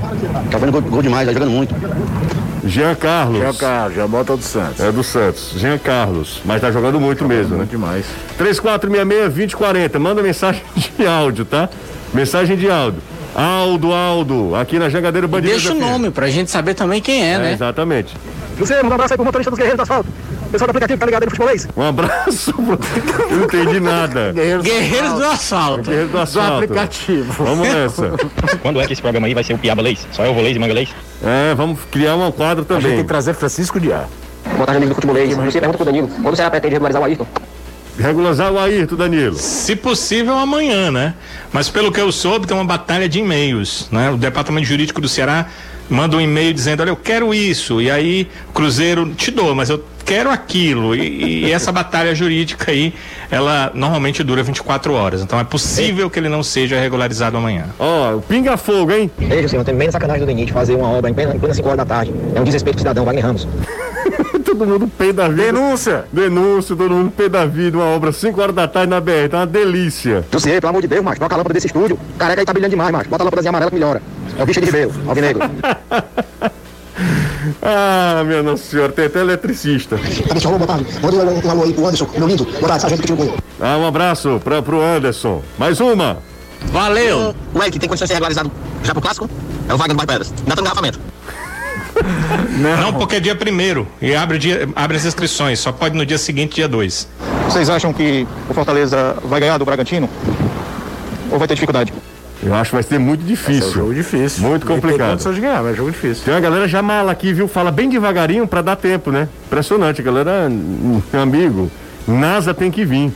Tá fazendo gol, gol demais, tá jogando muito. Jean Carlos. Já, cara, já bota do Santos. É do Santos. Jean Carlos. Mas tá jogando muito mesmo, né? Muito demais. 3466-2040. Manda mensagem de áudio, tá? Mensagem de Aldo. Aldo, Aldo, aqui na Jangadeiro Bandido. Deixa o nome pra gente saber também quem é, É, né? exatamente. Luciano, um abraço aí pro motorista dos Guerreiros do Asfalto. Pessoal do aplicativo que tá ligado aí no futebolês. Um abraço. pro- Eu não entendi nada. Guerreiros Guerreiros do Asfalto. Guerreiro do do asfalto. aplicativo. Vamos nessa. Quando é que esse programa aí vai ser o Piaba Leis? Só eu vou Leis e Manga Leis? É, vamos criar um quadro A gente tem também. que trazer Francisco de A. Boa tarde, amigo do Futebolês. Você pergunta pro Danilo, quando será pretende regularizar o Ayrton? Regularizar o Ayrton, Danilo. Se possível, amanhã, né? Mas pelo que eu soube, tem uma batalha de e-mails, né? O Departamento Jurídico do Ceará manda um e-mail dizendo, olha, eu quero isso. E aí, Cruzeiro, te dou, mas eu quero aquilo. E, e essa batalha jurídica aí, ela normalmente dura 24 horas. Então é possível que ele não seja regularizado amanhã. Ó, o Pinga Fogo, hein? Ei, Luciano, tem menos sacanagem do Denite fazer uma obra em plena, em plena 5 horas da tarde. É um desrespeito pro cidadão, Wagner Ramos. Todo mundo pé da vida. Denúncia! Denúncia, todo mundo pé da vida. Uma obra 5 horas da tarde na BR. Tá uma delícia. Luciano, pelo amor de Deus, macho, troca a lâmpada desse estúdio. Careca aí tá brilhando demais, macho. Bota a lâmpadazinha amarela que melhora. É o bicho de Ribeiro, alvinegro. Ah, minha Nossa Senhora, tem até eletricista. Meu que. Ah, um abraço pra, pro Anderson. Mais uma. Valeu! O Eric tem condições de ser regularizado já pro clássico? É o Wagner do Pedras. Ainda tá no engarrafamento. Não, porque é dia primeiro e abre, dia, abre as inscrições. Só pode no dia seguinte, dia 2. Vocês acham que o Fortaleza vai ganhar do Bragantino? Ou vai ter dificuldade? Eu acho que vai ser muito É um difícil. jogo difícil. Muito Tem complicado. condições de ganhar, mas é jogo difícil. Tem uma galera já mala aqui, viu? Fala bem devagarinho pra dar tempo, né? Impressionante, a galera, hum, meu amigo. NASA tem que vir.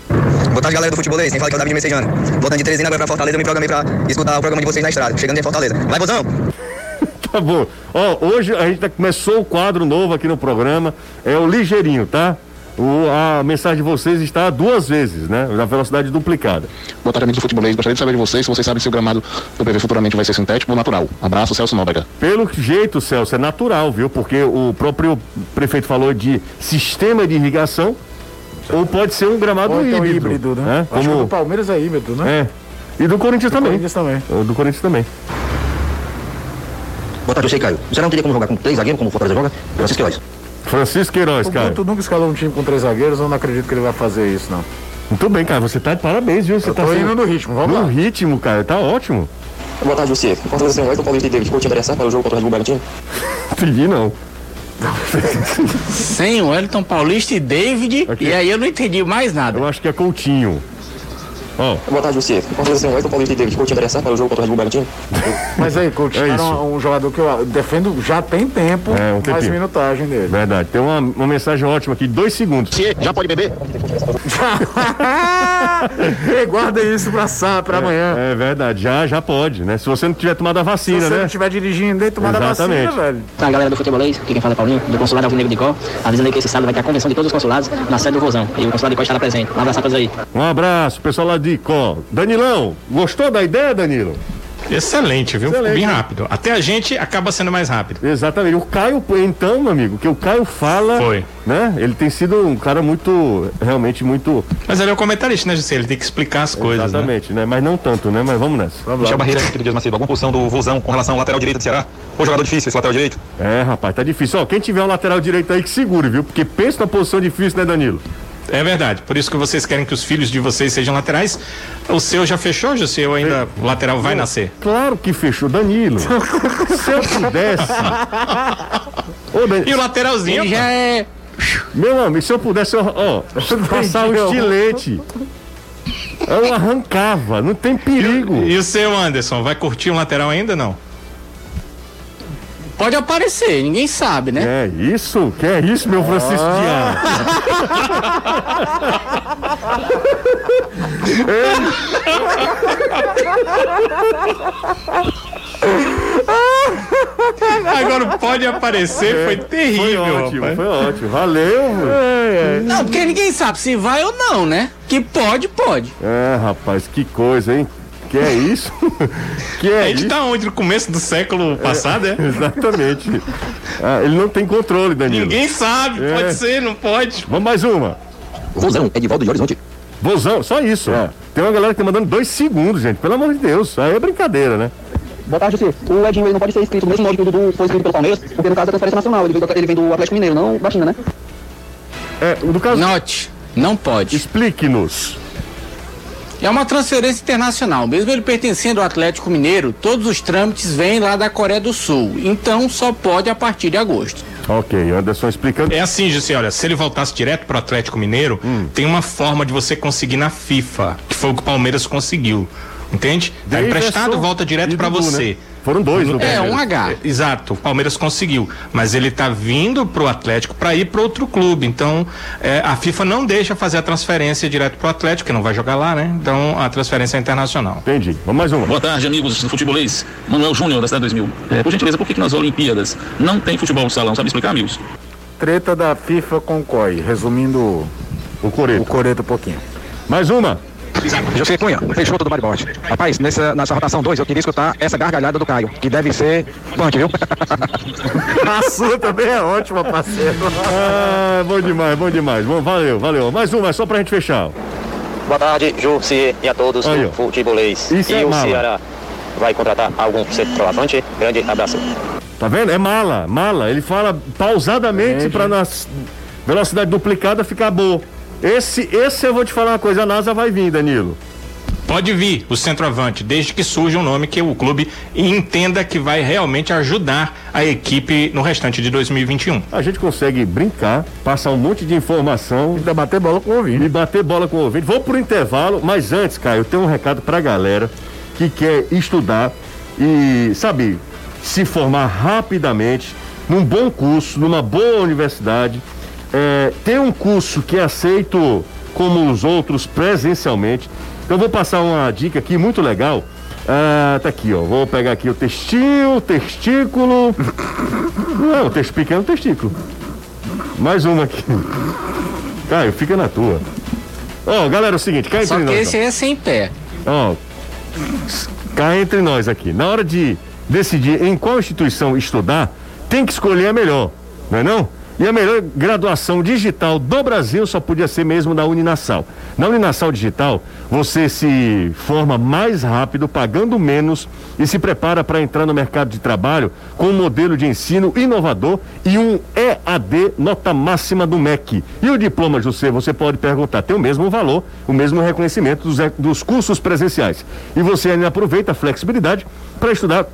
Boa tarde, galera do Futebolês. Quem fala que é o Davi de Messejano. Voltando de Teresina agora pra Fortaleza, eu me programei pra escutar o programa de vocês na estrada. Chegando em Fortaleza. Vai, vozão! Bom. Ó, hoje a gente tá- começou o quadro novo aqui no programa. É o ligeirinho, tá? O, a mensagem de vocês está duas vezes, né? Na velocidade duplicada. Boa tarde, amigos do Futebolês. Gostaria de saber de vocês se vocês sabem se o gramado do PV futuramente vai ser sintético ou natural. Abraço, Celso Nóbrega. Pelo jeito, Celso, é natural, viu? Porque o próprio prefeito falou de sistema de irrigação, ou pode ser um gramado Ou então híbrido. híbrido, né? É, Acho que o do Como, Palmeiras é híbrido, né? é. E do Corinthians também. Corinthians também. O Do Corinthians também. Boa tarde, eu sei, Caio. Você não teria como jogar com três zagueiros, como o Fortaleza joga? Francisco Queiroz. Francisco Queiroz, cara. Guto nunca escalou um time com três zagueiros, eu não acredito que ele vai fazer isso, não. Muito bem, cara. Você tá de parabéns, viu? Você Eu tá tô sendo- indo no ritmo, vamos no lá. ritmo, cara. Tá ótimo. Boa tarde, você. Fortaleza tem o Paulista e David. Vou te interessar para o jogo contra o Red Bull Bragantino? Entendi, não. Sem o Wellington Paulista e David. Aqui. E aí eu não entendi mais nada. Eu acho que é Coutinho. Ó, Boa tarde, você. Fortaleza tem o Ayrton Paulista e David. Te interessar para o jogo contra o Red Bull Bragantino? Mas aí, Coutinho É era isso. um, um jogador que eu defendo já tem tempo, É, um mais minutagem dele. verdade. Tem uma, uma mensagem ótima aqui, dois segundos. Já pode beber? Ei, guarda isso pra, sá, pra amanhã. É verdade, já, já pode, né? Se você não tiver tomado a Se vacina, você né? não estiver dirigindo e tomar a vacina, Exatamente. velho. Tá, galera do Futebolês, aqui quem fala é Paulinho, do Consulado Alvinegro de Có, avisando aí que esse sábado vai ter a convenção de todos os consulados na sede do Vozão. E o Consulado de Có estará presente. Um abraço a todos aí. Um abraço, pessoal lá de Có. Danilão, gostou da ideia, Danilo? Excelente, viu? Excelente. Bem rápido. Até a gente acaba sendo mais rápido. Exatamente. O Caio, então, meu amigo, que o Caio fala. Foi. Né? Ele tem sido um cara muito, realmente muito. Mas ele é o comentarista, né, José? Ele tem que explicar as coisas, né? Exatamente, né? Mas não tanto, né? Mas vamos nessa. Michel Barreira, Felipe Dias Macedo. Alguma posição do Vozão com relação ao lateral direito do Ceará? Ou jogador difícil esse lateral direito? É, rapaz, tá difícil. Ó, quem tiver um lateral direito aí que segure, viu? Porque pensa na posição difícil, né, Danilo? É verdade. Por isso que vocês querem que os filhos de vocês sejam laterais. O seu já fechou, José? Ou ainda o lateral vai nascer? Claro que fechou, Danilo. Se eu pudesse. Ô, Dan- E o lateralzinho? Ele já é. Meu amigo, se eu pudesse, ó, ó, passar o estilete. Eu arrancava, não tem perigo. E o seu Anderson, vai curtir um lateral ainda não? Pode aparecer, ninguém sabe, né? É isso? Que é isso, meu Francisco? Agora pode aparecer, foi terrível. Foi ótimo, rapaz. foi ótimo. Valeu. Não, porque ninguém sabe se vai ou não, né? Que pode, pode. É, rapaz, que coisa, hein? Que é isso? que é A gente isso? tá onde? No começo do século passado, é? Exatamente. Ah, ele não tem controle, Danilo. Ninguém sabe, É. pode ser, não pode. Vamos mais uma. Vozão, Edivaldo de Horizonte. Bozão, só isso. Tem uma galera que tá mandando dois segundos, gente. Pelo amor de Deus. Aí é brincadeira, né? Boa tarde, você. O Edinho ele não pode ser inscrito do mesmo modo que o Dudu foi inscrito pelo Palmeiras, porque no caso é transferência nacional. Ele vem do, ele vem do Atlético Mineiro, não da China, né? É, no caso, Note, não pode. explique-nos. É uma transferência internacional. Mesmo ele pertencendo ao Atlético Mineiro, todos os trâmites vêm lá da Coreia do Sul. Então só pode a partir de agosto. Ok, Anderson explicando. É assim, Jussi, olha, se ele voltasse direto pro Atlético Mineiro, Hum. tem uma forma de você conseguir na FIFA, que foi o que o Palmeiras conseguiu. Entende? Tá emprestado, volta direto pra Dudu, você. né? Foram dois no É, Palmeiras. um H. É, Exato, o Palmeiras conseguiu, mas ele tá vindo pro Atlético para ir para outro clube. Então, é, a FIFA não deixa fazer a transferência direto pro Atlético, que não vai jogar lá, né? Então, a transferência é internacional. Entendi. Vamos mais uma. Boa tarde, amigos do futebolês. Manuel Júnior, da Cidade 2000. É, por gentileza, por que, que nas Olimpíadas não tem futebol de salão? Sabe explicar, amigos? Treta da FIFA com o COI. Resumindo O Coreto. o Coreto um pouquinho. Mais uma. José Cunha, Peixoto do Maribote. Rapaz, nessa, nessa rotação 2, eu queria escutar essa gargalhada do Caio, que deve ser punk, viu? A sua também é ótima, parceiro. Ah, bom demais, bom demais. Bom, valeu, valeu. Mais uma, só pra gente fechar. Boa tarde, Jussi e a todos Aí, do futebolês. Isso e é o mala. Ceará vai contratar algum centroavante? Grande abraço. Tá vendo? É mala, mala. Ele fala pausadamente pra na velocidade duplicada ficar boa. Esse, esse eu vou te falar uma coisa, a NASA vai vir, Danilo. Pode vir o centroavante, desde que surja um nome que o clube entenda que vai realmente ajudar a equipe no restante de 2021. A gente consegue brincar, passar um monte de informação Ainda bater bola com o ouvinte. e bater bola com o ouvinte. Vou pro intervalo, mas antes, Caio, eu tenho um recado pra galera que quer estudar e, sabe, se formar rapidamente num bom curso, numa boa universidade. É, tem um curso que é aceito como os outros presencialmente. Então eu vou passar uma dica aqui muito legal. Ah, tá aqui, ó. Vou pegar aqui o textil, testículo. Não, texto pequeno testículo. Mais uma aqui. Caio, fica na tua. Ó, galera, é o seguinte, Só entre que nós. esse aí é sem pé. Ó, ó, cá entre nós aqui. Na hora de decidir em qual instituição estudar, tem que escolher a melhor, não é não? E a melhor graduação digital do Brasil só podia ser mesmo da Uninasal. Na Uninasal Digital, você se forma mais rápido, pagando menos e se prepara para entrar no mercado de trabalho com um modelo de ensino inovador e um EAD nota máxima do MEC. E o diploma, José, você pode perguntar, tem o mesmo valor, o mesmo reconhecimento dos, dos cursos presenciais. E você ainda aproveita a flexibilidade para estudar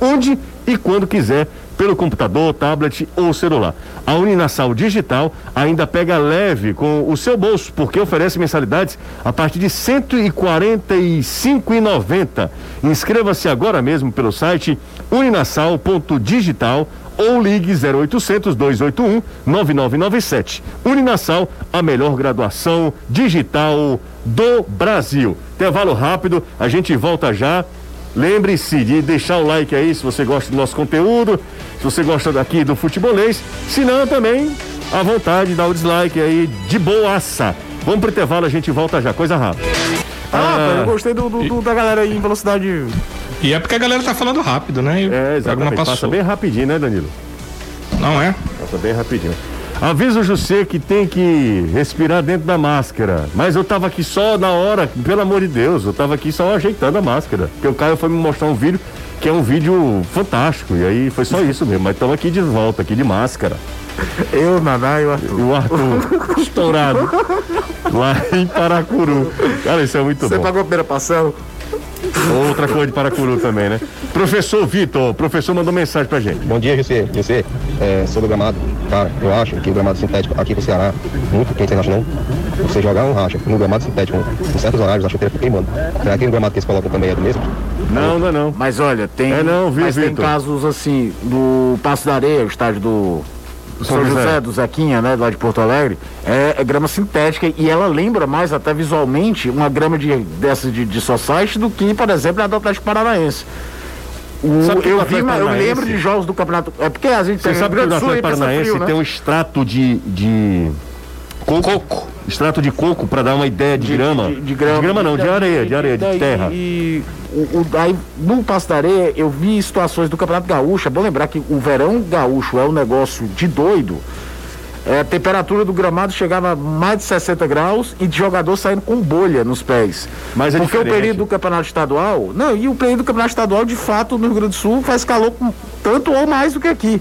onde e quando quiser, pelo computador, tablet ou celular. A Uninasal Digital ainda pega leve com o seu bolso, porque oferece mensalidades a partir de R$ 145,90. Inscreva-se agora mesmo pelo site uninasal.digital ou ligue 0800 281 9997. Uninasal, a melhor graduação digital do Brasil. Intervalo rápido, a gente volta já. Lembre-se de deixar o like aí se você gosta do nosso conteúdo, se você gosta daqui do futebolês. Se não, também à vontade, dá o dislike aí de boaça. Vamos pro intervalo, a gente volta já, coisa rápida. Ah, Ah. eu gostei do, do- do- da galera aí em velocidade. E é porque a galera tá falando rápido, né? E É, exatamente. Passa bem rapidinho, né, Danilo? Não é? Passa bem rapidinho. Avisa o José que tem que respirar dentro da máscara. Mas eu tava aqui só na hora, pelo amor de Deus, eu tava aqui só ajeitando a máscara. Porque o Caio foi me mostrar um vídeo que é um vídeo fantástico. E aí foi só isso mesmo. Mas estamos aqui de volta, aqui de máscara. Eu, Naná e o E Arthur. o Arthur estourado. Lá em Paracuru. Cara, isso é muito Você bom. pagou a primeira passão? Outra coisa de Paracuru também, né? Professor Vitor, professor mandou mensagem pra gente. Bom dia, José. José, é, sobre o gramado, cara, eu acho que o gramado sintético aqui pro Ceará, muito quente, você não acha não? Você jogar um racha no gramado sintético em certos horários, a chuteira fica queimando. Será que o gramado que eles colocam também é do mesmo? Não, não, não. Mas olha, tem. É não, viu, mas tem casos assim, do Passo da Areia, o estádio do São São José. José, do Zequinha, né, lá de Porto Alegre, é, é grama sintética e ela lembra mais até visualmente uma grama de, dessas de, de society do que, por exemplo, a do Atlético Paranaense. O- eu o vi, eu lembro de jogos do campeonato. É porque a gente Você tem sabe que o Atlético Paranaense frio, né? tem um extrato de, de coco. Extrato de coco para dar uma ideia de, grama. De, de grama. não, de areia, de areia, de terra. E o, o- aí, no Passo da Areia, eu vi situações do Campeonato Gaúcho. É bom lembrar que o verão gaúcho é um negócio de doido. É, a temperatura do gramado chegava a mais de 60 graus e de jogador saindo com bolha nos pés. Mas é Porque o diferente. período do campeonato estadual. Não, e o período do campeonato estadual, de fato, no Rio Grande do Sul faz calor com- tanto ou mais do que aqui.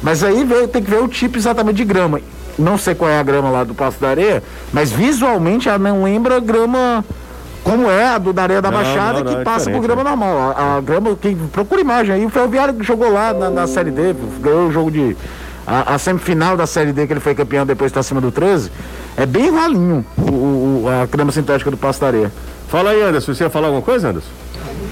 Mas aí vê- tem que ver o tipo exatamente de grama. Não sei qual é a grama lá do Passo da Areia, mas visualmente ela não lembra grama como é a do da Areia da Não, Baixada, não, não, que é passa por grama normal. A, a grama, quem procura imagem aí, o Ferroviário que jogou lá na, na Série D, ganhou o jogo de. A, a semifinal da Série D, que ele foi campeão depois está acima do 13, é bem ralinho o, o- a grama sintética do Passo da Areia. Fala aí, Anderson. Você ia falar alguma coisa, Anderson?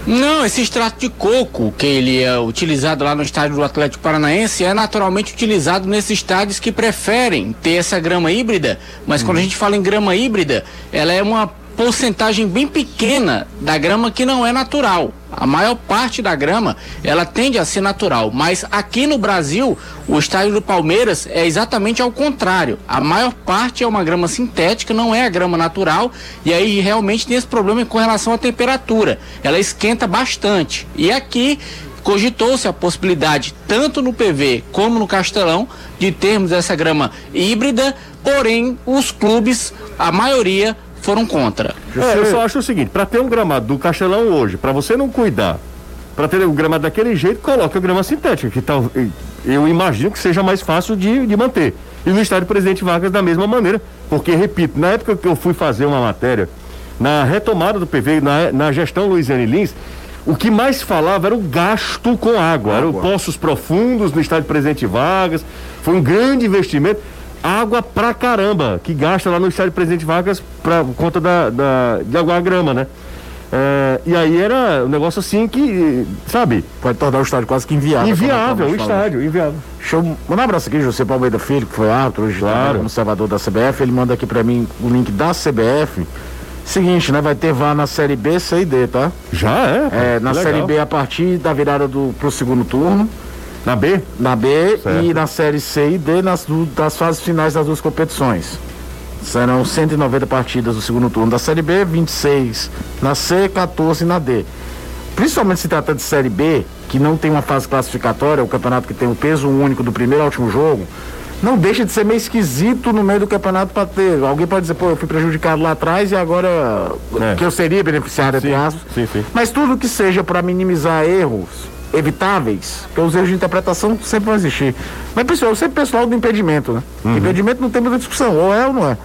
Não, esse extrato de coco que ele é utilizado lá no estádio do Atlético Paranaense é naturalmente utilizado nesses estádios que preferem ter essa grama híbrida, mas quando a gente fala em grama híbrida, ela é uma porcentagem bem pequena da grama que não é natural. A maior parte da grama, ela tende a ser natural, mas aqui no Brasil, o estádio do Palmeiras é exatamente ao contrário. A maior parte é uma grama sintética, não é a grama natural, e aí realmente tem esse problema com relação à temperatura. Ela esquenta bastante. E aqui cogitou-se a possibilidade, tanto no PV como no Castelão, de termos essa grama híbrida, porém os clubes, a maioria, foram contra. É, eu só acho o seguinte, para ter um gramado do Castelão hoje, para você não cuidar, para ter um gramado daquele jeito, coloca a grama sintética, que tal, eu imagino que seja mais fácil de, de manter. E no estádio Presidente Vargas da mesma maneira, porque, repito, na época que eu fui fazer uma matéria, na retomada do PV, na, na gestão Luiziane Lins, o que mais falava era o gasto com água, eram poços profundos no estádio Presidente Vargas, foi um grande investimento água pra caramba que gasta lá no estádio Presidente Vargas pra por conta da, da, de aguar a grama, né? É, e aí era um negócio assim que, sabe? Pode tornar o estádio quase que inviável. Inviável, o estádio, inviável. Deixa eu mandar um abraço aqui, José Palmeira Filho, que foi árbitro, hoje Claro. como observador da CBF. Ele manda aqui pra mim o link da CBF. Seguinte, né? Vai ter VAR na Série B, C e D, tá? Já é? É, na Série. B a partir da virada do, pro segundo turno. Na B? Na B Certo. e na Série C e D nas, das fases finais das duas competições. Serão 190 partidas do segundo turno da Série B, 26 na C, 14 na D. Principalmente se trata de Série B, que não tem uma fase classificatória, o campeonato que tem o peso único do primeiro ao último jogo, não deixa de ser meio esquisito no meio do campeonato para ter. Alguém pode dizer, pô, eu fui prejudicado lá atrás e agora É. que eu seria beneficiário, entre aspas. Sim, sim. Mas tudo que seja para minimizar erros evitáveis, porque os erros de interpretação sempre vão existir. Mas pessoal, eu sempre pessoal do impedimento, né? Impedimento não tem muita discussão, ou é ou não é.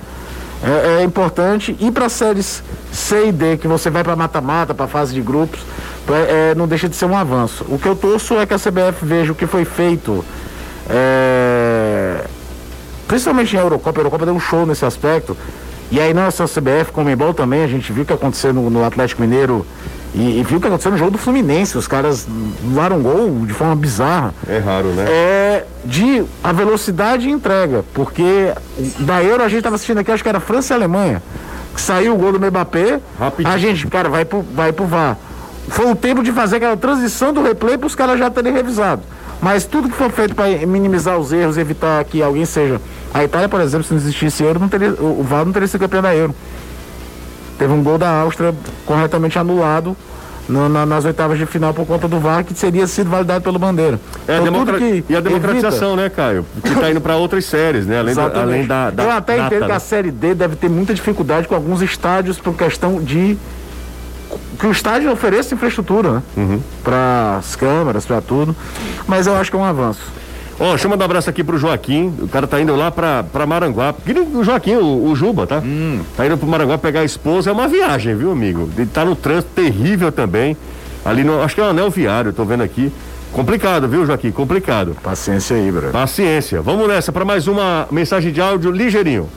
É, é importante ir para séries C e D, que você vai para mata-mata, para fase de grupos, é, é, não deixa de ser um avanço. O que eu torço é que a CBF veja o que foi feito, é, principalmente em Eurocopa. A Eurocopa deu um show nesse aspecto. E aí não é só a CBF, como Embol também, a gente viu o que aconteceu no, no Atlético Mineiro e, e viu o que aconteceu no jogo do Fluminense. Os caras levaram gol de forma bizarra. É raro, né? É de a velocidade e entrega, porque da Euro a gente estava assistindo aqui, acho que era França e Alemanha, que saiu o gol do Mbappé, Rapidinho. a gente, cara, vai pro, vai pro VAR. Foi o tempo de fazer aquela transição do replay para os caras já terem revisado. Mas tudo que for feito para minimizar os erros, evitar que alguém seja. A Itália, por exemplo, se não existisse Euro, não teria, o VAR não teria sido campeão da Euro. Teve um gol da Áustria corretamente anulado no- na- nas oitavas de final por conta do VAR, que seria sido validado pelo Bandeira. É Então, democra- que E a democratização, né, Caio? Que tá indo para outras séries, né? Além, da, além da, da. Eu até data, entendo que né? a Série D deve ter muita dificuldade com alguns estádios por questão de que o estádio ofereça infraestrutura, né? Uhum. Para as câmeras, para tudo. Mas eu acho que é um avanço. Ó, deixa eu mandar um abraço aqui pro Joaquim. O cara tá indo lá pra, pra Maranguá. O Joaquim, o, o Juba, tá? Tá indo pro Maranguá pegar a esposa. É uma viagem, viu, amigo? Ele tá no trânsito terrível também. Ali no. Acho que é o anel viário, tô vendo aqui. Complicado, viu, Joaquim? Complicado. Paciência aí, bro. Paciência. Vamos nessa para mais uma mensagem de áudio ligeirinho.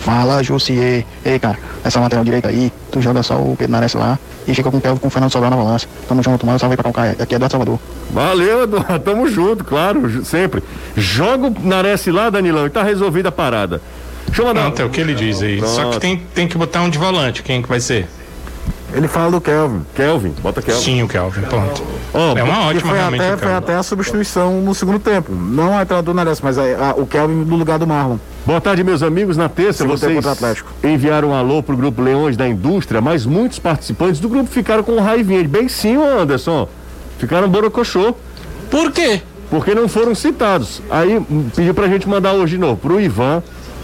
Fala, Jussier. Ei, cara, essa lateral direita aí, tu joga só o Pedro Nares lá e fica com o Kelvin com o Fernando Sobral na balança. Tamo junto, mano. Salve aí pra Calcaia. Aqui é do Salvador. Valeu, Eduardo. Tamo junto, claro, sempre. Joga o Nares lá, Danilão, e tá resolvida a parada. Deixa eu mandar. Pronto, é o que ele diz aí. Só que Pronto. tem, tem que botar um de volante. Quem que vai ser? Ele fala do Kelvin. Kelvin, bota Kelvin. Sim, o Kelvin. Pronto. Ó, é uma ótima, foi realmente. até, o foi até a substituição no segundo tempo. Não a entrada do Nares, mas a- a- o Kelvin no lugar do Marlon. Boa tarde, meus amigos. Na terça, Segundo vocês enviaram um alô pro grupo Leões da Indústria, mas muitos participantes do grupo ficaram com raivinha. Bem sim, Anderson. Ficaram borocochô. Por quê? Porque não foram citados. Aí hum, pediu pra gente mandar hoje de novo pro Ivan,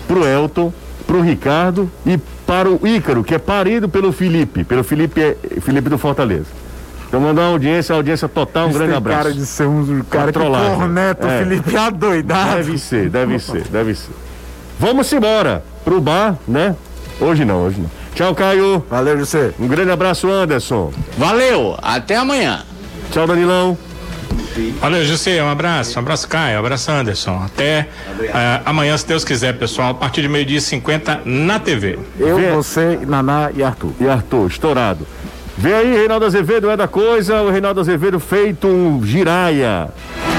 pro Elton, pro Ricardo e para o Ícaro, que é parido pelo Felipe, pelo Felipe, é- Felipe do Fortaleza. Então mandar uma audiência, audiência total, um Isso grande tem abraço. cara de ser um cara que trollagem. corneta É. Felipe adoidado. Deve ser, deve ser, deve ser. Vamos embora pro bar, né? Hoje não, hoje não. Tchau, Caio. Valeu, José. Um grande abraço, Anderson. Valeu, até amanhã. Tchau, Danilão. Valeu, José. Um abraço. Um abraço, Caio. Um abraço, Anderson. Até uh, amanhã, se Deus quiser, pessoal. A partir de meio-dia e 50 na TV. Eu, Vê... você, Naná e Arthur. E Arthur, estourado. Vem aí, Reinaldo Azevedo é da coisa. O Reinaldo Azevedo feito um giraia.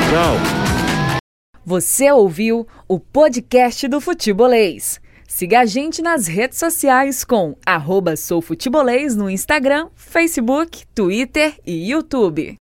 Tchau. Você ouviu o podcast do Futebolês. Siga a gente nas redes sociais com arroba soufutebolês no Instagram, Facebook, Twitter e YouTube.